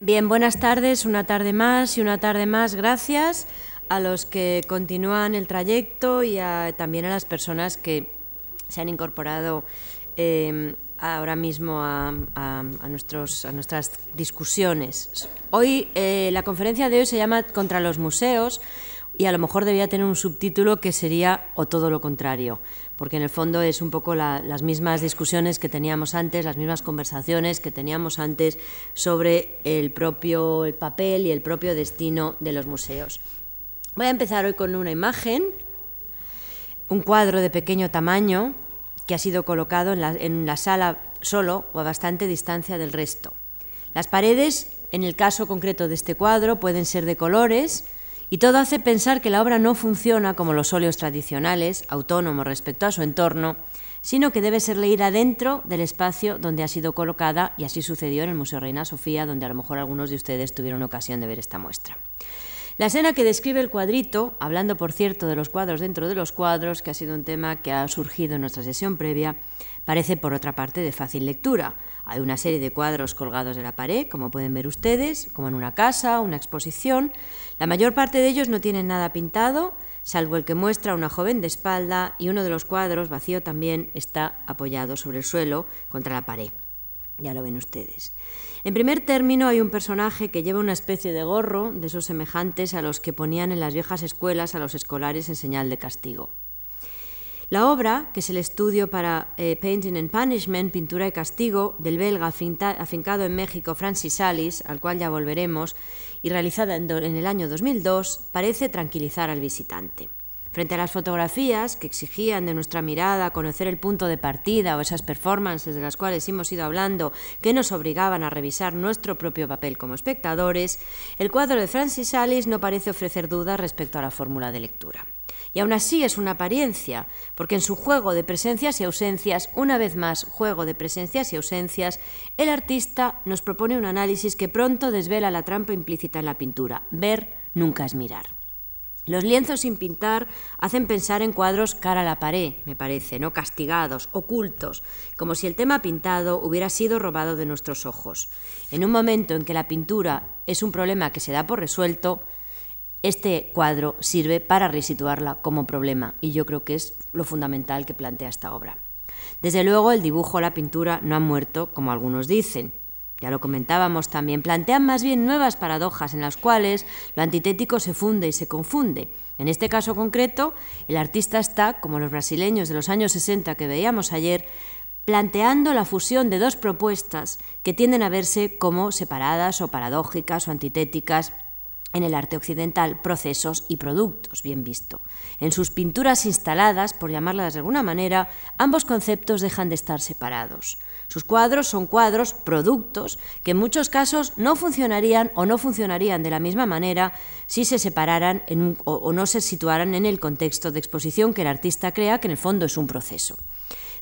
Bien, buenas tardes, una tarde más y una tarde más. Gracias a los que continúan el trayecto y también a las personas que se han incorporado eh, ahora mismo a, nuestros, a, nuestras discusiones. Hoy, eh, la conferencia de hoy se llama Contra los museos y a lo mejor debía tener un subtítulo que sería o todo lo contrario, porque en el fondo es un poco las mismas discusiones que teníamos antes, las mismas conversaciones que teníamos antes sobre el propio el papel y el propio destino de los museos. Voy a empezar hoy con una imagen, un cuadro de pequeño tamaño que ha sido colocado en la, en la sala solo o a bastante distancia del resto. Las paredes, en el caso concreto de este cuadro, pueden ser de colores, y todo hace pensar que la obra no funciona como los óleos tradicionales, autónomo respecto a su entorno, sino que debe ser leída dentro del espacio donde ha sido colocada, y así sucedió en el Museo Reina Sofía, donde a lo mejor algunos de ustedes tuvieron ocasión de ver esta muestra. La escena que describe el cuadrito, hablando por cierto de los cuadros dentro de los cuadros, que ha sido un tema que ha surgido en nuestra sesión previa, parece por otra parte de fácil lectura. Hay una serie de cuadros colgados de la pared, como pueden ver ustedes, como en una casa, una exposición. La mayor parte de ellos no tienen nada pintado, salvo el que muestra a una joven de espalda y uno de los cuadros, vacío también, está apoyado sobre el suelo contra la pared. Ya lo ven ustedes. En primer término hay un personaje que lleva una especie de gorro de esos semejantes a los que ponían en las viejas escuelas a los escolares en señal de castigo. La obra, que es el estudio para eh, Painting and Punishment, Pintura y Castigo, del belga afincado en México Francis Salis, al cual ya volveremos, y realizada en, en el año 2002, parece tranquilizar al visitante. Frente a las fotografías que exigían de nuestra mirada conocer el punto de partida o esas performances de las cuales hemos ido hablando que nos obligaban a revisar nuestro propio papel como espectadores, el cuadro de Francis Salis no parece ofrecer dudas respecto a la fórmula de lectura. Y aún así es una apariencia, porque en su juego de presencias y ausencias, una vez más juego de presencias y ausencias, el artista nos propone un análisis que pronto desvela la trampa implícita en la pintura. Ver nunca es mirar. Los lienzos sin pintar hacen pensar en cuadros cara a la pared, me parece, no castigados, ocultos, como si el tema pintado hubiera sido robado de nuestros ojos. En un momento en que la pintura es un problema que se da por resuelto, este cuadro sirve para resituarla como problema y yo creo que es lo fundamental que plantea esta obra. Desde luego el dibujo o la pintura no han muerto, como algunos dicen. Ya lo comentábamos también, plantean más bien nuevas paradojas en las cuales lo antitético se funde y se confunde. En este caso concreto, el artista está, como los brasileños de los años 60 que veíamos ayer, planteando la fusión de dos propuestas que tienden a verse como separadas o paradójicas o antitéticas en el arte occidental procesos y productos, bien visto. En sus pinturas instaladas, por llamarlas de alguna manera, ambos conceptos dejan de estar separados. Sus cuadros son cuadros, productos, que en muchos casos no funcionarían o no funcionarían de la misma manera si se separaran o, o no se situaran en el contexto de exposición que el artista crea, que en el fondo es un proceso.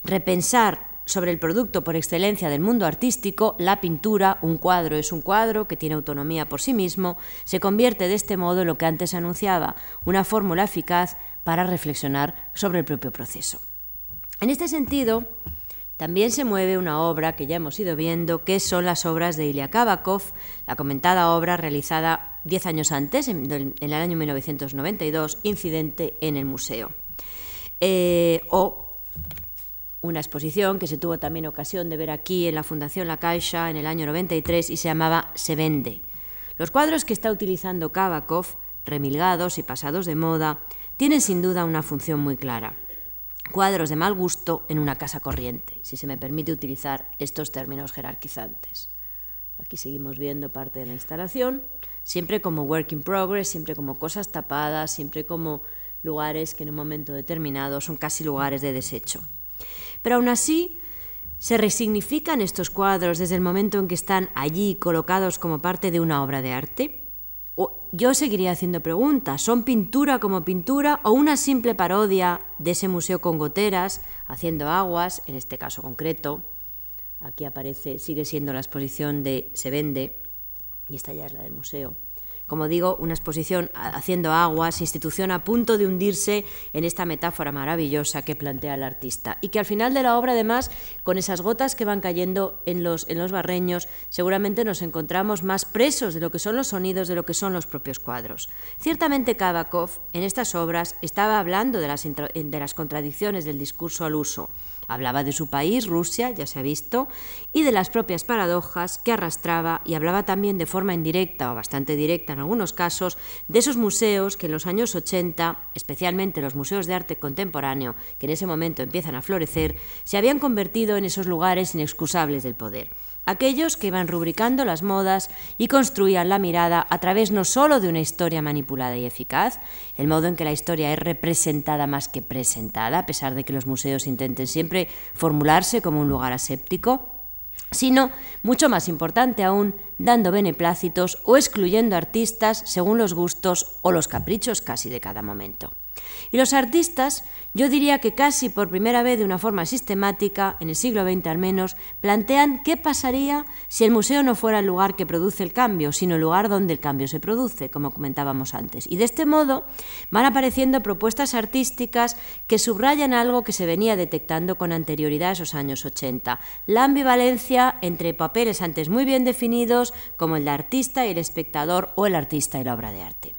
Repensar sobre el producto por excelencia del mundo artístico, la pintura, un cuadro es un cuadro que tiene autonomía por sí mismo, se convierte de este modo en lo que antes anunciaba, una fórmula eficaz para reflexionar sobre el propio proceso. En este sentido, también se mueve una obra que ya hemos ido viendo, que son las obras de Ilya Kabakov, la comentada obra realizada diez años antes, en, el año 1992, Incidente en el Museo. Eh, o una exposición que se tuvo también ocasión de ver aquí en la Fundación La Caixa en el año 93 y se llamaba Se vende. Los cuadros que está utilizando Kabakov, remilgados y pasados de moda, tienen sin duda una función muy clara. Cuadros de mal gusto en una casa corriente, si se me permite utilizar estos términos jerarquizantes. Aquí seguimos viendo parte de la instalación, siempre como work in progress, siempre como cosas tapadas, siempre como lugares que en un momento determinado son casi lugares de desecho. Pero aún así, se resignifican estos cuadros desde el momento en que están allí colocados como parte de una obra de arte. O yo seguiría haciendo preguntas. ¿Son pintura como pintura o una simple parodia de ese museo con goteras, haciendo aguas, en este caso concreto? Aquí aparece, sigue siendo la exposición de Se vende, y esta ya es la del museo, como digo, una exposición haciendo aguas, institución a punto de hundirse en esta metáfora maravillosa que plantea el artista. Y que al final de la obra, además, con esas gotas que van cayendo en los, en los barreños, seguramente nos encontramos más presos de lo que son los sonidos, de lo que son los propios cuadros. Ciertamente Kabakov en estas obras estaba hablando de las, de las contradicciones del discurso al uso Hablaba de su país, Rusia, ya se ha visto, y de las propias paradojas que arrastraba y hablaba también de forma indirecta o bastante directa en algunos casos de esos museos que en los años 80, especialmente los museos de arte contemporáneo, que en ese momento empiezan a florecer, se habían convertido en esos lugares inexcusables del poder aquellos que iban rubricando las modas y construían la mirada a través no solo de una historia manipulada y eficaz, el modo en que la historia es representada más que presentada, a pesar de que los museos intenten siempre formularse como un lugar aséptico, sino, mucho más importante aún, dando beneplácitos o excluyendo artistas según los gustos o los caprichos casi de cada momento. Y los artistas, yo diría que casi por primera vez de una forma sistemática, en el siglo XX al menos, plantean qué pasaría si el museo no fuera el lugar que produce el cambio, sino el lugar donde el cambio se produce, como comentábamos antes. Y de este modo van apareciendo propuestas artísticas que subrayan algo que se venía detectando con anterioridad a esos años 80, la ambivalencia entre papeles antes muy bien definidos, como el de artista y el espectador o el artista y la obra de arte.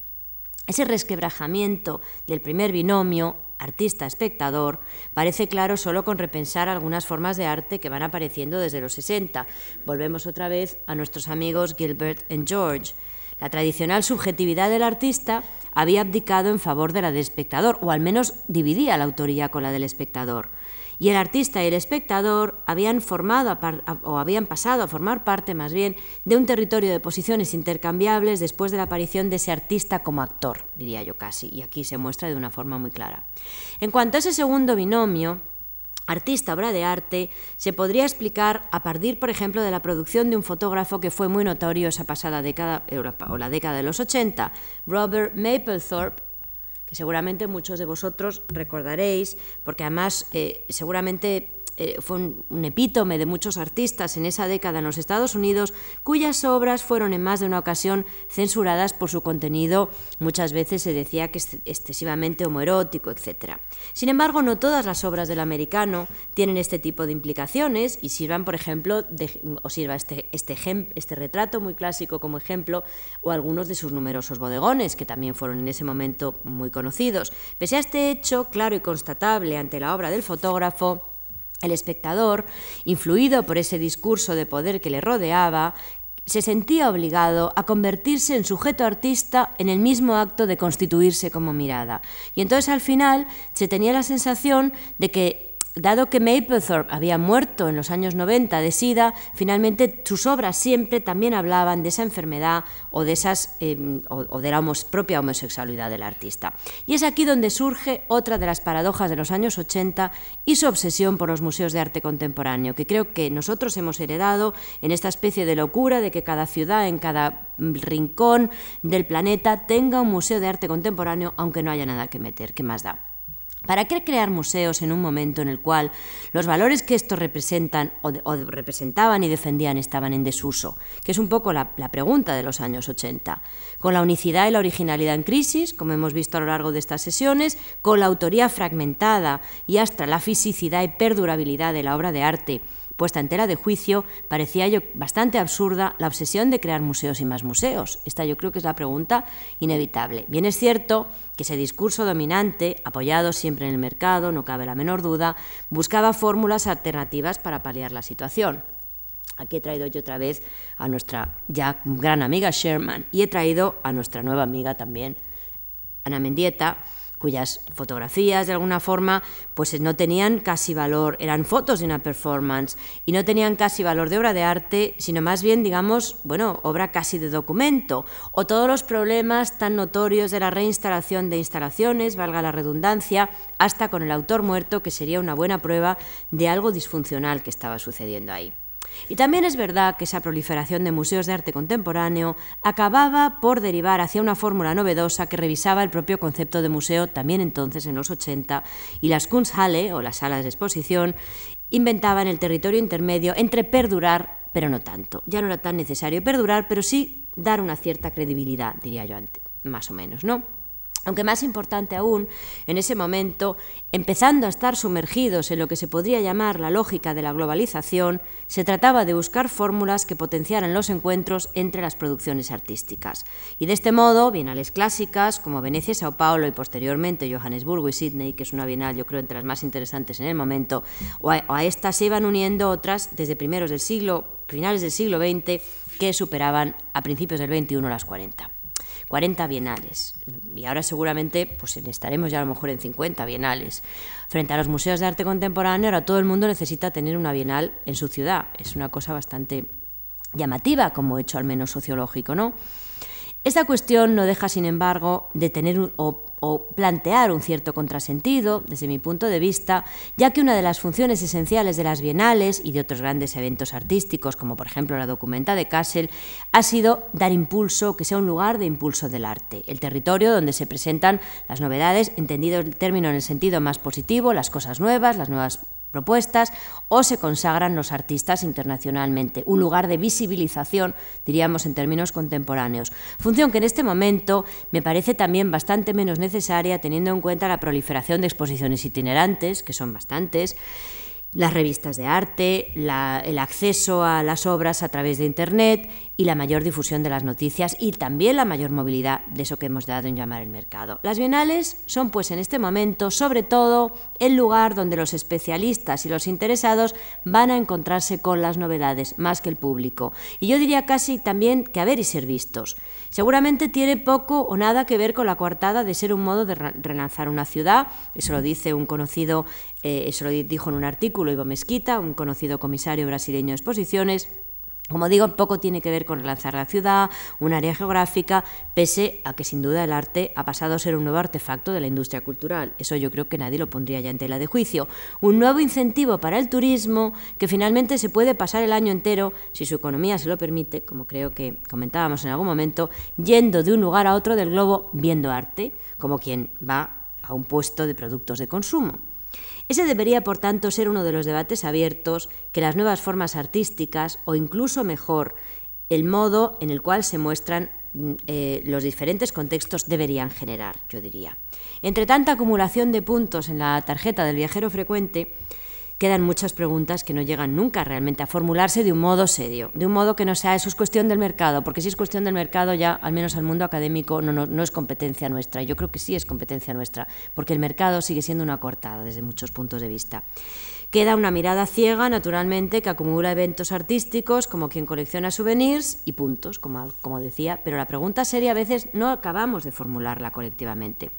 Ese resquebrajamiento del primer binomio artista-espectador parece claro solo con repensar algunas formas de arte que van apareciendo desde los 60. Volvemos otra vez a nuestros amigos Gilbert y George. La tradicional subjetividad del artista había abdicado en favor de la del espectador, o al menos dividía la autoría con la del espectador y el artista y el espectador habían formado o habían pasado a formar parte más bien de un territorio de posiciones intercambiables después de la aparición de ese artista como actor, diría yo casi, y aquí se muestra de una forma muy clara. En cuanto a ese segundo binomio, artista obra de arte se podría explicar a partir, por ejemplo, de la producción de un fotógrafo que fue muy notorio esa pasada década o la década de los 80, Robert Mapplethorpe, que seguramente muchos de vosotros recordaréis, porque además eh, seguramente eh, fue un, epítome de muchos artistas en esa década en los Estados Unidos, cuyas obras fueron en más de una ocasión censuradas por su contenido, muchas veces se decía que es excesivamente homoerótico, etc. Sin embargo, no todas las obras del americano tienen este tipo de implicaciones y sirvan, por ejemplo, o sirva este, este, este retrato muy clásico como ejemplo, o algunos de sus numerosos bodegones, que también fueron en ese momento muy conocidos. Pese a este hecho claro y constatable ante la obra del fotógrafo, el espectador, influido por ese discurso de poder que le rodeaba, se sentía obligado a convertirse en sujeto artista en el mismo acto de constituirse como mirada. Y entonces al final se tenía la sensación de que Dado que Mapplethorpe había muerto en los años 90 de SIDA, finalmente sus obras siempre también hablaban de esa enfermedad o de, esas, em, o, de la propia homosexualidad del artista. Y es aquí donde surge otra de las paradojas de los años 80 y su obsesión por los museos de arte contemporáneo, que creo que nosotros hemos heredado en esta especie de locura de que cada ciudad, en cada rincón del planeta, tenga un museo de arte contemporáneo, aunque no haya nada que meter. ¿Qué más da? ¿Para qué crear museos en un momento en el cual los valores que estos representan o, representaban y defendían estaban en desuso? Que es un poco la, la, pregunta de los años 80. Con la unicidad y la originalidad en crisis, como hemos visto a lo largo de estas sesiones, con la autoría fragmentada y hasta la fisicidad y perdurabilidad de la obra de arte, puesta en tela de juicio, parecía yo bastante absurda la obsesión de crear museos y más museos. Esta yo creo que es la pregunta inevitable. Bien es cierto que ese discurso dominante, apoyado siempre en el mercado, no cabe la menor duda, buscaba fórmulas alternativas para paliar la situación. Aquí he traído yo otra vez a nuestra ya gran amiga Sherman y he traído a nuestra nueva amiga también, Ana Mendieta, cuyas fotografías de alguna forma pues no tenían casi valor, eran fotos de una performance y no tenían casi valor de obra de arte, sino más bien, digamos, bueno, obra casi de documento, o todos los problemas tan notorios de la reinstalación de instalaciones, valga la redundancia, hasta con el autor muerto, que sería una buena prueba de algo disfuncional que estaba sucediendo ahí. Y también es verdad que esa proliferación de museos de arte contemporáneo acababa por derivar hacia una fórmula novedosa que revisaba el propio concepto de museo también entonces en los 80 y las Kunsthalle o las salas de exposición inventaban el territorio intermedio entre perdurar pero no tanto. Ya no era tan necesario perdurar, pero sí dar una cierta credibilidad, diría yo antes, más o menos, ¿no? Aunque más importante aún, en ese momento, empezando a estar sumergidos en lo que se podría llamar la lógica de la globalización, se trataba de buscar fórmulas que potenciaran los encuentros entre las producciones artísticas. Y de este modo, bienales clásicas como Venecia, Sao Paulo y posteriormente Johannesburgo y Sydney, que es una bienal yo creo entre las más interesantes en el momento, o a, estas se iban uniendo otras desde primeros del siglo, finales del siglo XX, que superaban a principios del XXI las 40. 40 bienales. Y ahora seguramente pues estaremos ya a lo mejor en 50 bienales. Frente a los museos de arte contemporáneo, ahora todo el mundo necesita tener una bienal en su ciudad. Es una cosa bastante llamativa como hecho al menos sociológico, ¿no? Esta cuestión no deja, sin embargo, de tener o o plantear un cierto contrasentido, desde mi punto de vista, ya que una de las funciones esenciales de las bienales y de otros grandes eventos artísticos, como por ejemplo la documenta de Kassel, ha sido dar impulso, que sea un lugar de impulso del arte, el territorio donde se presentan las novedades, entendido el término en el sentido más positivo, las cosas nuevas, las nuevas propuestas o se consagran los artistas internacionalmente, un lugar de visibilización, diríamos en términos contemporáneos. Función que en este momento me parece también bastante menos necesaria teniendo en cuenta la proliferación de exposiciones itinerantes, que son bastantes, las revistas de arte, el acceso a las obras a través de Internet y la mayor difusión de las noticias y también la mayor movilidad de eso que hemos dado en llamar el mercado. Las bienales son pues en este momento sobre todo el lugar donde los especialistas y los interesados van a encontrarse con las novedades más que el público. Y yo diría casi también que a ver y ser vistos. Seguramente tiene poco o nada que ver con la coartada de ser un modo de relanzar una ciudad, eso lo dice un conocido, eh, eso lo dijo en un artículo Ivo Mesquita, un conocido comisario brasileño de exposiciones, como digo, poco tiene que ver con relanzar la ciudad, un área geográfica, pese a que sin duda el arte ha pasado a ser un nuevo artefacto de la industria cultural. Eso yo creo que nadie lo pondría ya en tela de juicio. Un nuevo incentivo para el turismo que finalmente se puede pasar el año entero, si su economía se lo permite, como creo que comentábamos en algún momento, yendo de un lugar a otro del globo viendo arte, como quien va a un puesto de productos de consumo. Ese debería, por tanto, ser uno de los debates abiertos que las nuevas formas artísticas, o incluso mejor, el modo en el cual se muestran mm, eh, los diferentes contextos deberían generar, yo diría. Entre tanta acumulación de puntos en la tarjeta del viajero frecuente, quedan muchas preguntas que no llegan nunca realmente a formularse de un modo serio, de un modo que no sea eso es cuestión del mercado, porque si es cuestión del mercado ya, al menos al mundo académico, no, no, es competencia nuestra. Yo creo que sí es competencia nuestra, porque el mercado sigue siendo una cortada desde muchos puntos de vista. Queda una mirada ciega, naturalmente, que acumula eventos artísticos como quien colecciona souvenirs y puntos, como, como decía, pero la pregunta seria a veces no acabamos de formularla colectivamente.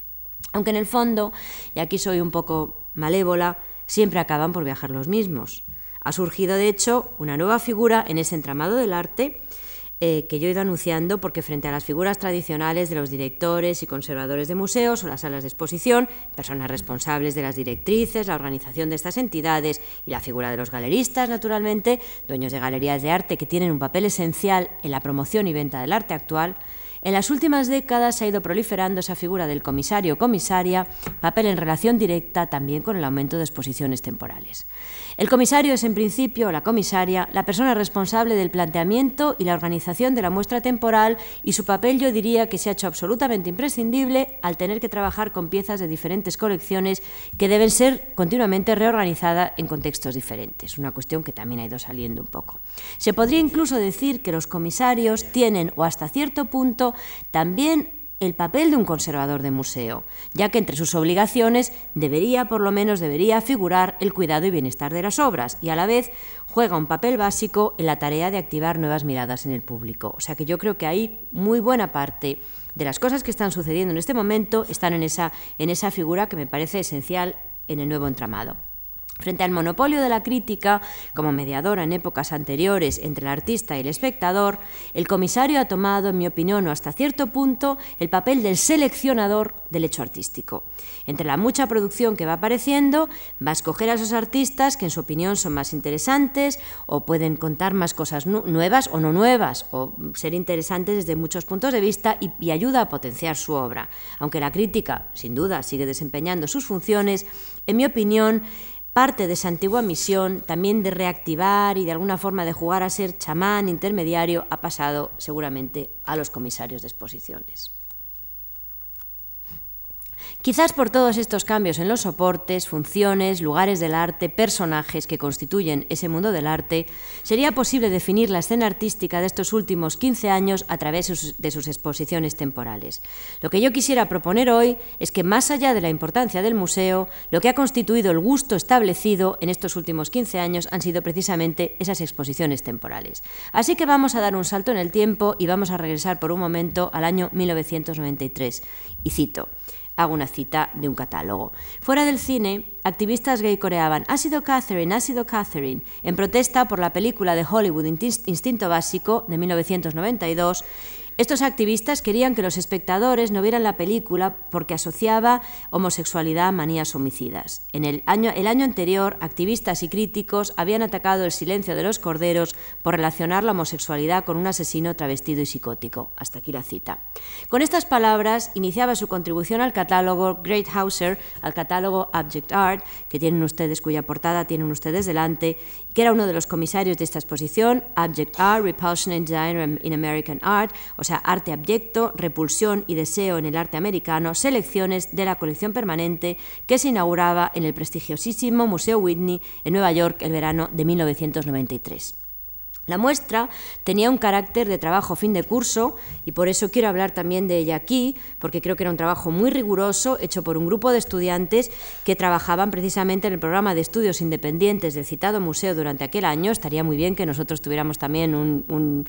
Aunque en el fondo, y aquí soy un poco malévola, siempre acaban por viajar los mismos. Ha surgido, de hecho, una nueva figura en ese entramado del arte eh, que yo he ido anunciando porque frente a las figuras tradicionales de los directores y conservadores de museos o las salas de exposición, personas responsables de las directrices, la organización de estas entidades y la figura de los galeristas, naturalmente, dueños de galerías de arte que tienen un papel esencial en la promoción y venta del arte actual, en las últimas décadas ha ido proliferando esa figura del comisario o comisaria, papel en relación directa también con el aumento de exposiciones temporales. El comisario es, en principio, la comisaria, la persona responsable del planteamiento y la organización de la muestra temporal y su papel yo diría que se ha hecho absolutamente imprescindible al tener que trabajar con piezas de diferentes colecciones que deben ser continuamente reorganizadas en contextos diferentes, una cuestión que también ha ido saliendo un poco. Se podría incluso decir que los comisarios tienen, o hasta cierto punto, también el papel de un conservador de museo, ya que entre sus obligaciones debería, por lo menos debería figurar el cuidado y bienestar de las obras y a la vez juega un papel básico en la tarea de activar nuevas miradas en el público. O sea que yo creo que hay muy buena parte de las cosas que están sucediendo en este momento están en esa, en esa figura que me parece esencial en el nuevo entramado. Frente al monopolio de la crítica, como mediadora en épocas anteriores entre el artista y el espectador, el comisario ha tomado, en mi opinión, o hasta cierto punto, el papel del seleccionador del hecho artístico. Entre la mucha producción que va apareciendo, va a escoger a esos artistas que en su opinión son más interesantes o pueden contar más cosas nuevas o no nuevas, o ser interesantes desde muchos puntos de vista y, y ayuda a potenciar su obra. Aunque la crítica, sin duda, sigue desempeñando sus funciones, en mi opinión, parte de esa antigua misión, también de reactivar y de alguna forma de jugar a ser chamán intermediario, ha pasado seguramente a los comisarios de exposiciones. Quizás por todos estos cambios en los soportes, funciones, lugares del arte, personajes que constituyen ese mundo del arte, sería posible definir la escena artística de estos últimos 15 años a través de sus exposiciones temporales. Lo que yo quisiera proponer hoy es que más allá de la importancia del museo, lo que ha constituido el gusto establecido en estos últimos 15 años han sido precisamente esas exposiciones temporales. Así que vamos a dar un salto en el tiempo y vamos a regresar por un momento al año 1993. Y cito, hago una cita de un catálogo. Fuera del cine, activistas gay coreaban Ha sido Catherine, ha sido Catherine, en protesta por la película de Hollywood Instinto Básico de 1992 estos activistas querían que los espectadores no vieran la película porque asociaba homosexualidad a manías homicidas. En el año, el año anterior, activistas y críticos habían atacado el silencio de los corderos por relacionar la homosexualidad con un asesino travestido y psicótico. Hasta aquí la cita. Con estas palabras iniciaba su contribución al catálogo Great Hauser, al catálogo Object Art, que tienen ustedes, cuya portada tienen ustedes delante, que era uno de los comisarios de esta exposición, Object Art, Repulsion and Design in American Art, arte abyecto, repulsión y deseo en el arte americano, selecciones de la colección permanente que se inauguraba en el prestigiosísimo Museo Whitney en Nueva York el verano de 1993. La muestra tenía un carácter de trabajo fin de curso y por eso quiero hablar también de ella aquí, porque creo que era un trabajo muy riguroso hecho por un grupo de estudiantes que trabajaban precisamente en el programa de estudios independientes del citado museo durante aquel año. Estaría muy bien que nosotros tuviéramos también un,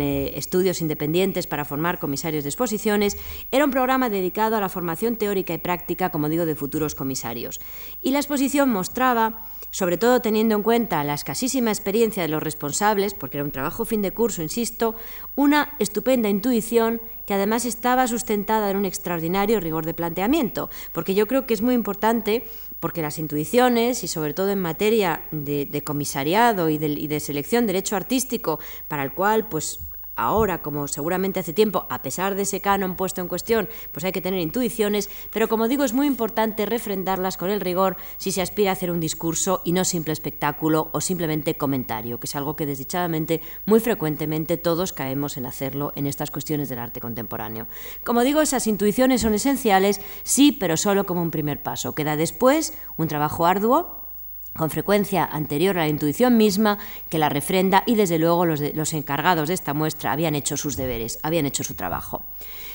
eh, estudios independientes para formar comisarios de exposiciones. Era un programa dedicado a la formación teórica y práctica, como digo, de futuros comisarios. Y la exposición mostraba sobre todo teniendo en cuenta la escasísima experiencia de los responsables, porque era un trabajo fin de curso, insisto, una estupenda intuición que además estaba sustentada en un extraordinario rigor de planteamiento, porque yo creo que es muy importante, porque las intuiciones, y sobre todo en materia de, comisariado y de, y de selección de derecho artístico, para el cual pues ahora, como seguramente hace tiempo, a pesar de ese canon puesto en cuestión, pues hay que tener intuiciones, pero como digo, es muy importante refrendarlas con el rigor si se aspira a hacer un discurso y no simple espectáculo o simplemente comentario, que es algo que desdichadamente muy frecuentemente todos caemos en hacerlo en estas cuestiones del arte contemporáneo. Como digo, esas intuiciones son esenciales, sí, pero solo como un primer paso. Queda después un trabajo arduo con frecuencia anterior a la intuición misma, que la refrenda y desde luego los, encargados de esta muestra habían hecho sus deberes, habían hecho su trabajo.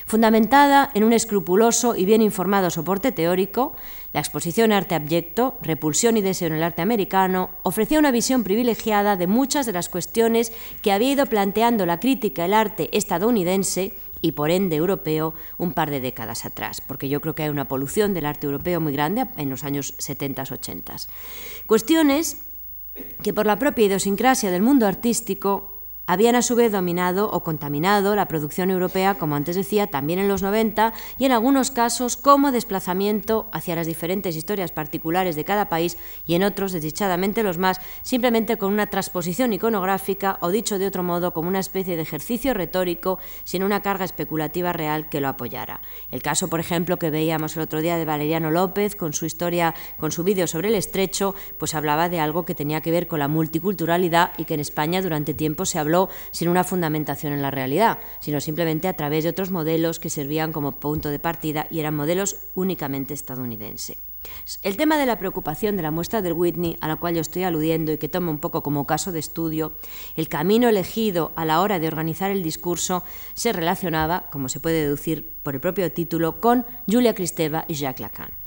Fundamentada en un escrupuloso y bien informado soporte teórico, la exposición Arte Abyecto, Repulsión y Deseo en el Arte Americano, ofrecía una visión privilegiada de muchas de las cuestiones que había ido planteando la crítica del arte estadounidense y por ende europeo un par de décadas atrás, porque yo creo que hay una polución del arte europeo muy grande en los años 70-80. Cuestiones que por la propia idiosincrasia del mundo artístico habían a su vez dominado o contaminado la producción europea, como antes decía, también en los 90 y en algunos casos como desplazamiento hacia las diferentes historias particulares de cada país y en otros, desdichadamente los más, simplemente con una transposición iconográfica o dicho de otro modo como una especie de ejercicio retórico sin una carga especulativa real que lo apoyara. El caso, por ejemplo, que veíamos el otro día de Valeriano López con su historia, con su vídeo sobre el estrecho, pues hablaba de algo que tenía que ver con la multiculturalidad y que en España durante tiempo se habló sin una fundamentación en la realidad, sino simplemente a través de otros modelos que servían como punto de partida y eran modelos únicamente estadounidenses. El tema de la preocupación de la muestra del Whitney, a la cual yo estoy aludiendo y que tomo un poco como caso de estudio, el camino elegido a la hora de organizar el discurso se relacionaba, como se puede deducir por el propio título, con Julia Kristeva y Jacques Lacan.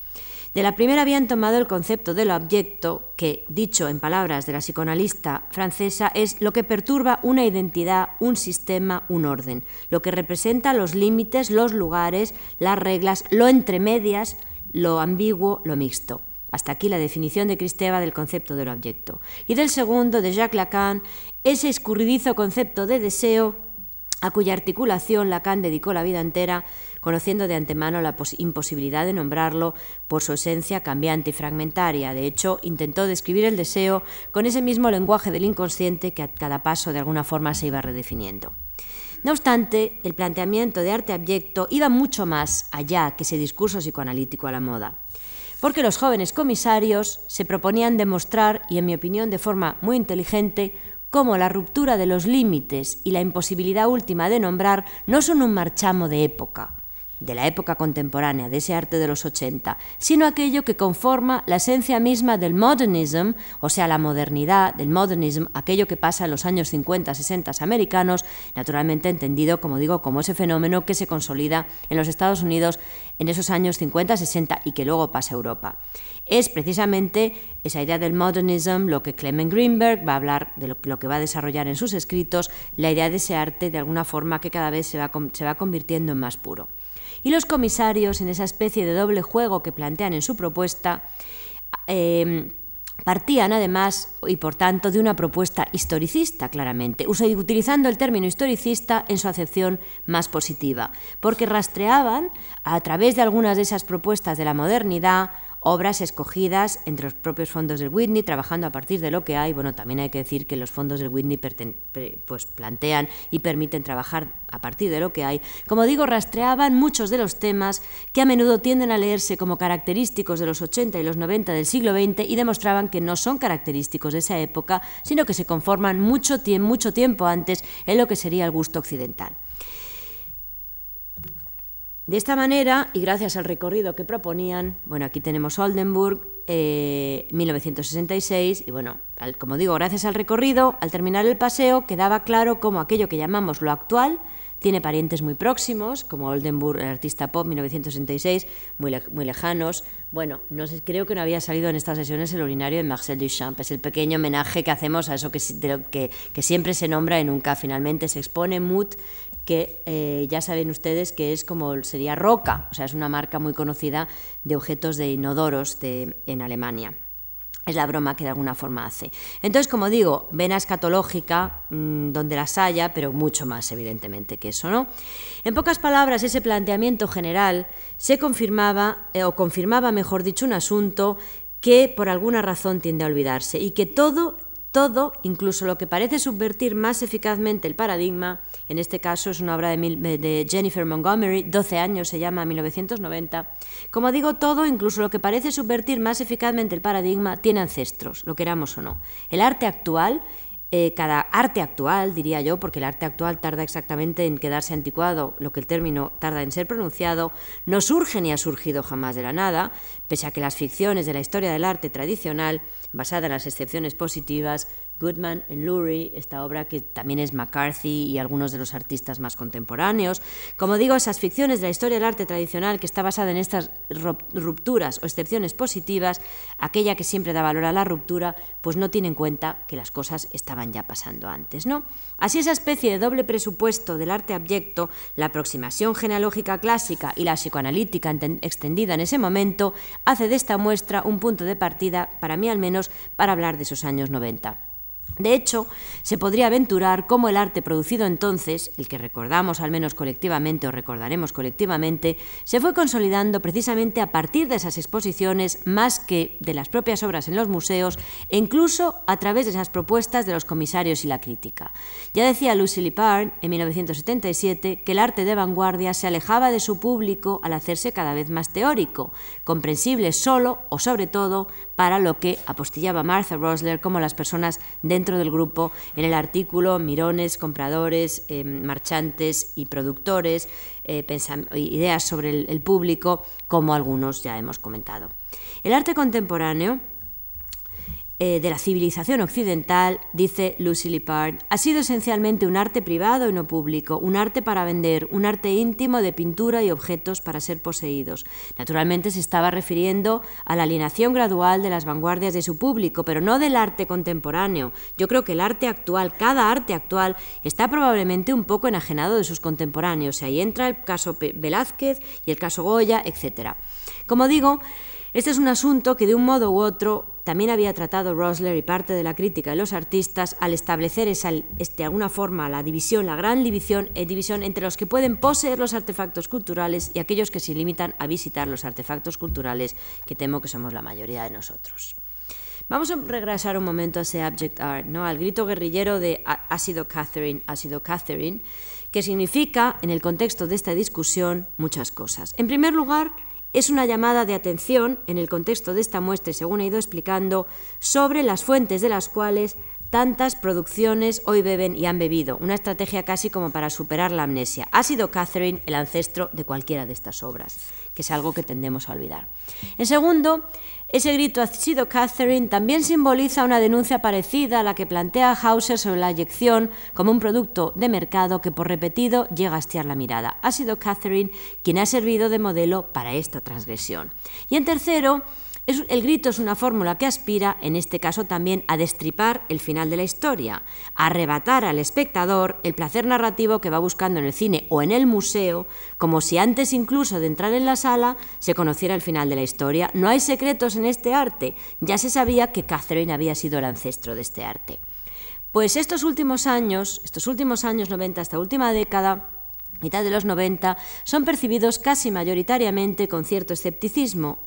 De la primera habían tomado el concepto del objeto, que, dicho en palabras de la psicoanalista francesa, es lo que perturba una identidad, un sistema, un orden, lo que representa los límites, los lugares, las reglas, lo entremedias, lo ambiguo, lo mixto. Hasta aquí la definición de Cristeva del concepto del objeto. Y del segundo, de Jacques Lacan, ese escurridizo concepto de deseo a cuya articulación Lacan dedicó la vida entera, conociendo de antemano la imposibilidad de nombrarlo por su esencia cambiante y fragmentaria. De hecho, intentó describir el deseo con ese mismo lenguaje del inconsciente que a cada paso de alguna forma se iba redefiniendo. No obstante, el planteamiento de arte abyecto iba mucho más allá que ese discurso psicoanalítico a la moda. porque los jóvenes comisarios se proponían demostrar, y en mi opinión de forma muy inteligente, cómo la ruptura de los límites y la imposibilidad última de nombrar no son un marchamo de época, de la época contemporánea, de ese arte de los 80, sino aquello que conforma la esencia misma del modernism, o sea, la modernidad del modernism, aquello que pasa en los años 50, 60 americanos, naturalmente entendido, como digo, como ese fenómeno que se consolida en los Estados Unidos en esos años 50, 60 y que luego pasa a Europa. Es precisamente esa idea del modernism lo que Clement Greenberg va a hablar de lo, que va a desarrollar en sus escritos, la idea de ese arte de alguna forma que cada vez se va, se va convirtiendo en más puro. Y los comisarios, en esa especie de doble juego que plantean en su propuesta, em, Partían además y por tanto de una propuesta historicista, claramente, utilizando el término historicista en su acepción más positiva, porque rastreaban a través de algunas de esas propuestas de la modernidad obras escogidas entre los propios fondos del Whitney, trabajando a partir de lo que hay. Bueno, también hay que decir que los fondos del Whitney pues, plantean y permiten trabajar a partir de lo que hay. Como digo, rastreaban muchos de los temas que a menudo tienden a leerse como característicos de los 80 y los 90 del siglo XX y demostraban que no son característicos de esa época, sino que se conforman mucho, mucho tiempo antes en lo que sería el gusto occidental. De esta manera, y gracias al recorrido que proponían, bueno, aquí tenemos Oldenburg, 1966, eh, y bueno, como digo, gracias al recorrido, al terminar el paseo, quedaba claro cómo aquello que llamamos lo actual tiene parientes muy próximos, como Oldenburg, el artista pop 1966, muy, muy lejanos. Bueno, no sé, creo que no había salido en estas sesiones el urinario de Marcel Duchamp. Es el pequeño homenaje que hacemos a eso que siempre se nombra y nunca finalmente se expone. Mood que eh, ya saben ustedes que es como sería Roca, o sea, es una marca muy conocida de objetos de inodoros en Alemania. Es la broma que de alguna forma hace. Entonces, como digo, vena escatológica, mm, donde las haya, pero mucho más, evidentemente, que eso, ¿no? En pocas palabras, ese planteamiento general se confirmaba, eh, o confirmaba, mejor dicho, un asunto que por alguna razón tiende a olvidarse y que todo todo, incluso lo que parece subvertir más eficazmente el paradigma, en este caso es una obra de, Jennifer Montgomery, 12 años se llama 1990, como digo, todo, incluso lo que parece subvertir más eficazmente el paradigma, tiene ancestros, lo queramos o no. El arte actual eh, cada arte actual, diría yo, porque el arte actual tarda exactamente en quedarse anticuado, lo que el término tarda en ser pronunciado, no surge ni ha surgido jamás de la nada, pese a que las ficciones de la historia del arte tradicional, basada en las excepciones positivas, Goodman en Lurie, esta obra que también es McCarthy y algunos de los artistas más contemporáneos. Como digo, esas ficciones de la historia del arte tradicional que está basada en estas rupturas o excepciones positivas, aquella que siempre da valor a la ruptura, pues no tiene en cuenta que las cosas estaban ya pasando antes, ¿no? Así esa especie de doble presupuesto del arte abyecto, la aproximación genealógica clásica y la psicoanalítica extendida en ese momento, hace de esta muestra un punto de partida, para mí al menos, para hablar de esos años 90. De hecho, se podría aventurar cómo el arte producido entonces, el que recordamos al menos colectivamente o recordaremos colectivamente, se fue consolidando precisamente a partir de esas exposiciones más que de las propias obras en los museos e incluso a través de esas propuestas de los comisarios y la crítica. Ya decía Lucy Lippard en 1977 que el arte de vanguardia se alejaba de su público al hacerse cada vez más teórico, comprensible solo o sobre todo para lo que apostillaba Martha Rosler como las personas dentro del grupo en el artículo Mirones, compradores, eh, marchantes y productores, eh, ideas sobre el público, como algunos ya hemos comentado. El arte contemporáneo eh, de la civilización occidental, dice Lucy Lippard, ha sido esencialmente un arte privado y no público, un arte para vender, un arte íntimo de pintura y objetos para ser poseídos. Naturalmente se estaba refiriendo a la alienación gradual de las vanguardias de su público, pero no del arte contemporáneo. Yo creo que el arte actual, cada arte actual, está probablemente un poco enajenado de sus contemporáneos. Y ahí entra el caso Velázquez y el caso Goya, etc. Como digo, este es un asunto que de un modo u otro también había tratado Rosler y parte de la crítica de los artistas al establecer esa, este, de alguna forma la división, la gran división, eh, división entre los que pueden poseer los artefactos culturales y aquellos que se limitan a visitar los artefactos culturales, que temo que somos la mayoría de nosotros. Vamos a regresar un momento a ese abject art, ¿no? al grito guerrillero de ha sido Catherine, ha sido Catherine, que significa, en el contexto de esta discusión, muchas cosas. En primer lugar, es una llamada de atención en el contexto de esta muestra según he ido explicando, sobre las fuentes de las cuales tantas producciones hoy beben y han bebido, una estrategia casi como para superar la amnesia. Ha sido Catherine el ancestro de cualquiera de estas obras, que es algo que tendemos a olvidar. En segundo, ese grito ha sido Catherine también simboliza una denuncia parecida a la que plantea Hauser sobre la eyección como un producto de mercado que por repetido llega a hastiar la mirada. Ha sido Catherine quien ha servido de modelo para esta transgresión. Y en tercero, el grito es una fórmula que aspira, en este caso también, a destripar el final de la historia, a arrebatar al espectador el placer narrativo que va buscando en el cine o en el museo, como si antes incluso de entrar en la sala se conociera el final de la historia. No hay secretos en este arte, ya se sabía que Catherine había sido el ancestro de este arte. Pues estos últimos años, estos últimos años 90, esta última década, mitad de los 90, son percibidos casi mayoritariamente con cierto escepticismo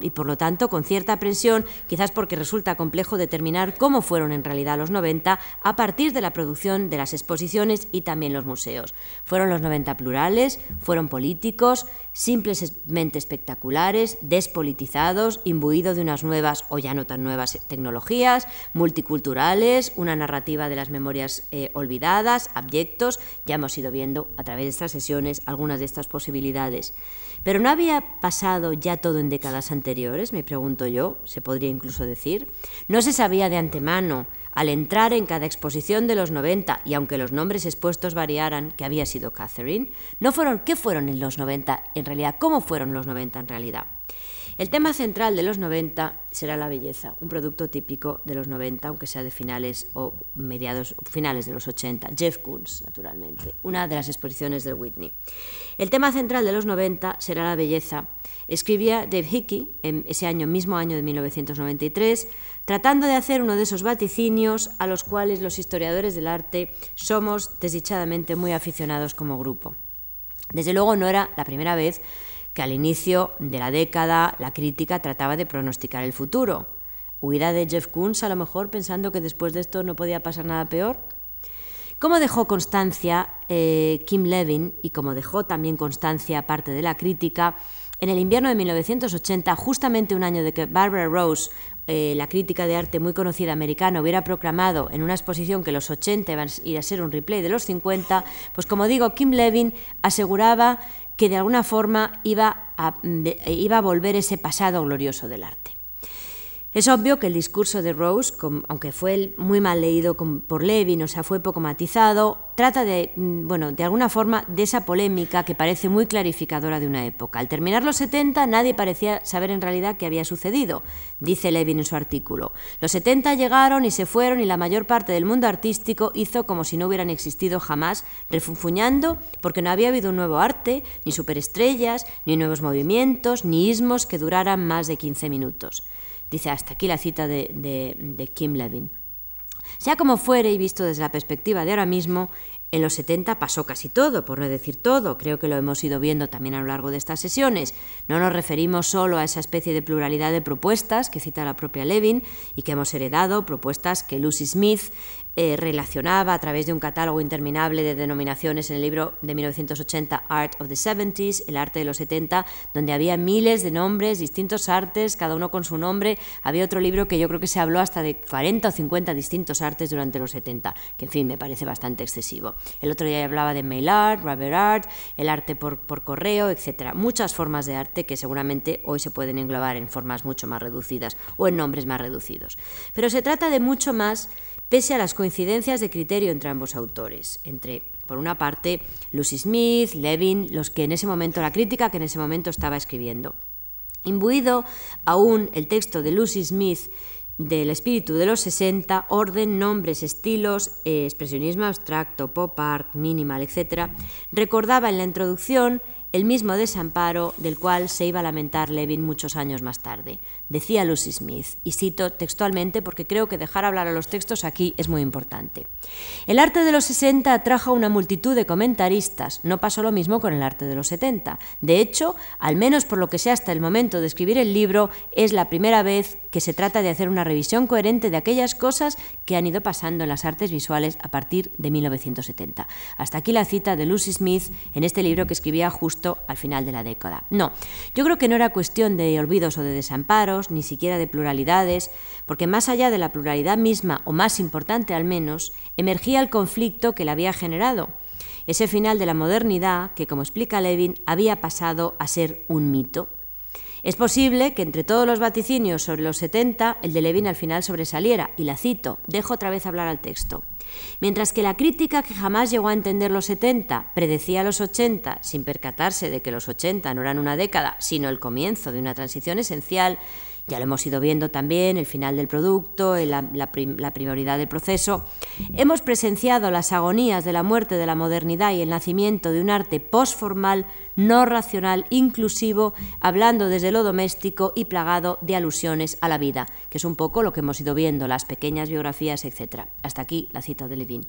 y por lo tanto con cierta aprensión, quizás porque resulta complejo determinar cómo fueron en realidad los 90 a partir de la producción de las exposiciones y también los museos. Fueron los 90 plurales, fueron políticos, simplemente espectaculares, despolitizados, imbuidos de unas nuevas o ya no tan nuevas tecnologías, multiculturales, una narrativa de las memorias eh, olvidadas, abyectos, ya hemos ido viendo a través de estas sesiones algunas de estas posibilidades. Pero ¿no había pasado ya todo en décadas anteriores? Me pregunto yo, se podría incluso decir. ¿No se sabía de antemano, al entrar en cada exposición de los 90, y aunque los nombres expuestos variaran, que había sido Catherine? ¿No fueron, ¿Qué fueron en los 90 en realidad? ¿Cómo fueron los 90 en realidad? El tema central de los 90 será la belleza, un producto típico de los 90, aunque sea de finales o mediados finales de los 80. Jeff Koons, naturalmente, una de las exposiciones del Whitney. El tema central de los 90 será la belleza. Escribía Dave Hickey en ese año, mismo año de 1993, tratando de hacer uno de esos vaticinios a los cuales los historiadores del arte somos desdichadamente muy aficionados como grupo. Desde luego no era la primera vez que al inicio de la década la crítica trataba de pronosticar el futuro. Huida de Jeff Koons a lo mejor pensando que después de esto no podía pasar nada peor. Como dejó constancia eh, Kim Levin y como dejó también constancia parte de la crítica, en el invierno de 1980, justamente un año de que Barbara Rose, eh, la crítica de arte muy conocida americana, hubiera proclamado en una exposición que los 80 iban a ser un replay de los 50, pues como digo, Kim Levin aseguraba que de alguna forma iba a, iba a volver ese pasado glorioso del arte. Es obvio que el discurso de Rose, aunque fue muy mal leído por Levin, o sea, fue poco matizado, trata de, mm, bueno, de alguna forma de esa polémica que parece muy clarificadora de una época. Al terminar los 70 nadie parecía saber en realidad qué había sucedido, dice Levin en su artículo. Los 70 llegaron y se fueron y la mayor parte del mundo artístico hizo como si no hubieran existido jamás, refunfuñando porque no había habido un nuevo arte, ni superestrellas, ni nuevos movimientos, ni ismos que duraran más de 15 minutos. Dice hasta aquí la cita de, Kim Levin. Sea como fuere y visto desde la perspectiva de ahora mismo, en los 70 pasó casi todo, por no decir todo, creo que lo hemos ido viendo también a lo largo de estas sesiones. No nos referimos solo a esa especie de pluralidad de propuestas que cita la propia Levin y que hemos heredado, propuestas que Lucy Smith eh, relacionaba a través de un catálogo interminable de denominaciones en el libro de 1980 Art of the 70s, el arte de los 70, donde había miles de nombres, distintos artes, cada uno con su nombre. Había otro libro que yo creo que se habló hasta de 40 o 50 distintos artes durante los 70, que en fin me parece bastante excesivo. El otro día hablaba de mail art, rubber art, el arte por, por correo, etc. Muchas formas de arte que seguramente hoy se pueden englobar en formas mucho más reducidas o en nombres más reducidos. Pero se trata de mucho más pese a las coincidencias de criterio entre ambos autores, entre, por una parte, Lucy Smith, Levin, los que en ese momento, la crítica que en ese momento estaba escribiendo. Imbuido aún el texto de Lucy Smith del espíritu de los 60, orden, nombres, estilos, eh, expresionismo abstracto, pop art, minimal, etc., recordaba en la introducción el mismo desamparo del cual se iba a lamentar Levin muchos años más tarde. Decía Lucy Smith, y cito textualmente porque creo que dejar hablar a los textos aquí es muy importante. El arte de los 60 atrajo a una multitud de comentaristas, no pasó lo mismo con el arte de los 70. De hecho, al menos por lo que sé hasta el momento de escribir el libro, es la primera vez que se trata de hacer una revisión coherente de aquellas cosas que han ido pasando en las artes visuales a partir de 1970. Hasta aquí la cita de Lucy Smith en este libro que escribía justo al final de la década. No, yo creo que no era cuestión de olvidos o de ni siquiera de pluralidades, porque más allá de la pluralidad misma, o más importante al menos, emergía el conflicto que la había generado ese final de la modernidad que, como explica Levin, había pasado a ser un mito. Es posible que entre todos los vaticinios sobre los 70, el de Levin al final sobresaliera, y la cito, dejo otra vez hablar al texto. Mientras que la crítica que jamás llegó a entender los 70 predecía los 80 sin percatarse de que los 80 no eran una década, sino el comienzo de una transición esencial, ya lo hemos ido viendo también, el final del producto, la, la, prioridad del proceso. Hemos presenciado las agonías de la muerte de la modernidad y el nacimiento de un arte postformal, no racional, inclusivo, hablando desde lo doméstico y plagado de alusiones a la vida, que es un poco lo que hemos ido viendo, las pequeñas biografías, etc. Hasta aquí la cita de Levin.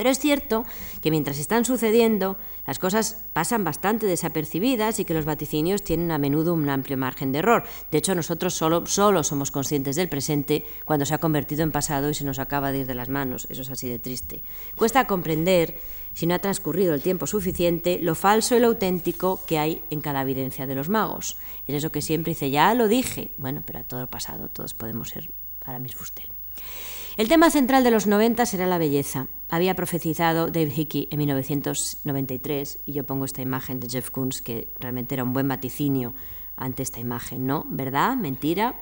Pero es cierto que mientras están sucediendo, las cosas pasan bastante desapercibidas y que los vaticinios tienen a menudo un amplio margen de error. De hecho, nosotros solo, solo somos conscientes del presente cuando se ha convertido en pasado y se nos acaba de ir de las manos. Eso es así de triste. Cuesta comprender, si no ha transcurrido el tiempo suficiente, lo falso y lo auténtico que hay en cada evidencia de los magos. Es eso que siempre dice, ya lo dije. Bueno, pero a todo pasado todos podemos ser para mis Fustel. El tema central de los 90 será la belleza. Había profetizado Dave Hickey en 1993 y yo pongo esta imagen de Jeff Koons que realmente era un buen vaticinio ante esta imagen, ¿no? ¿Verdad? ¿Mentira?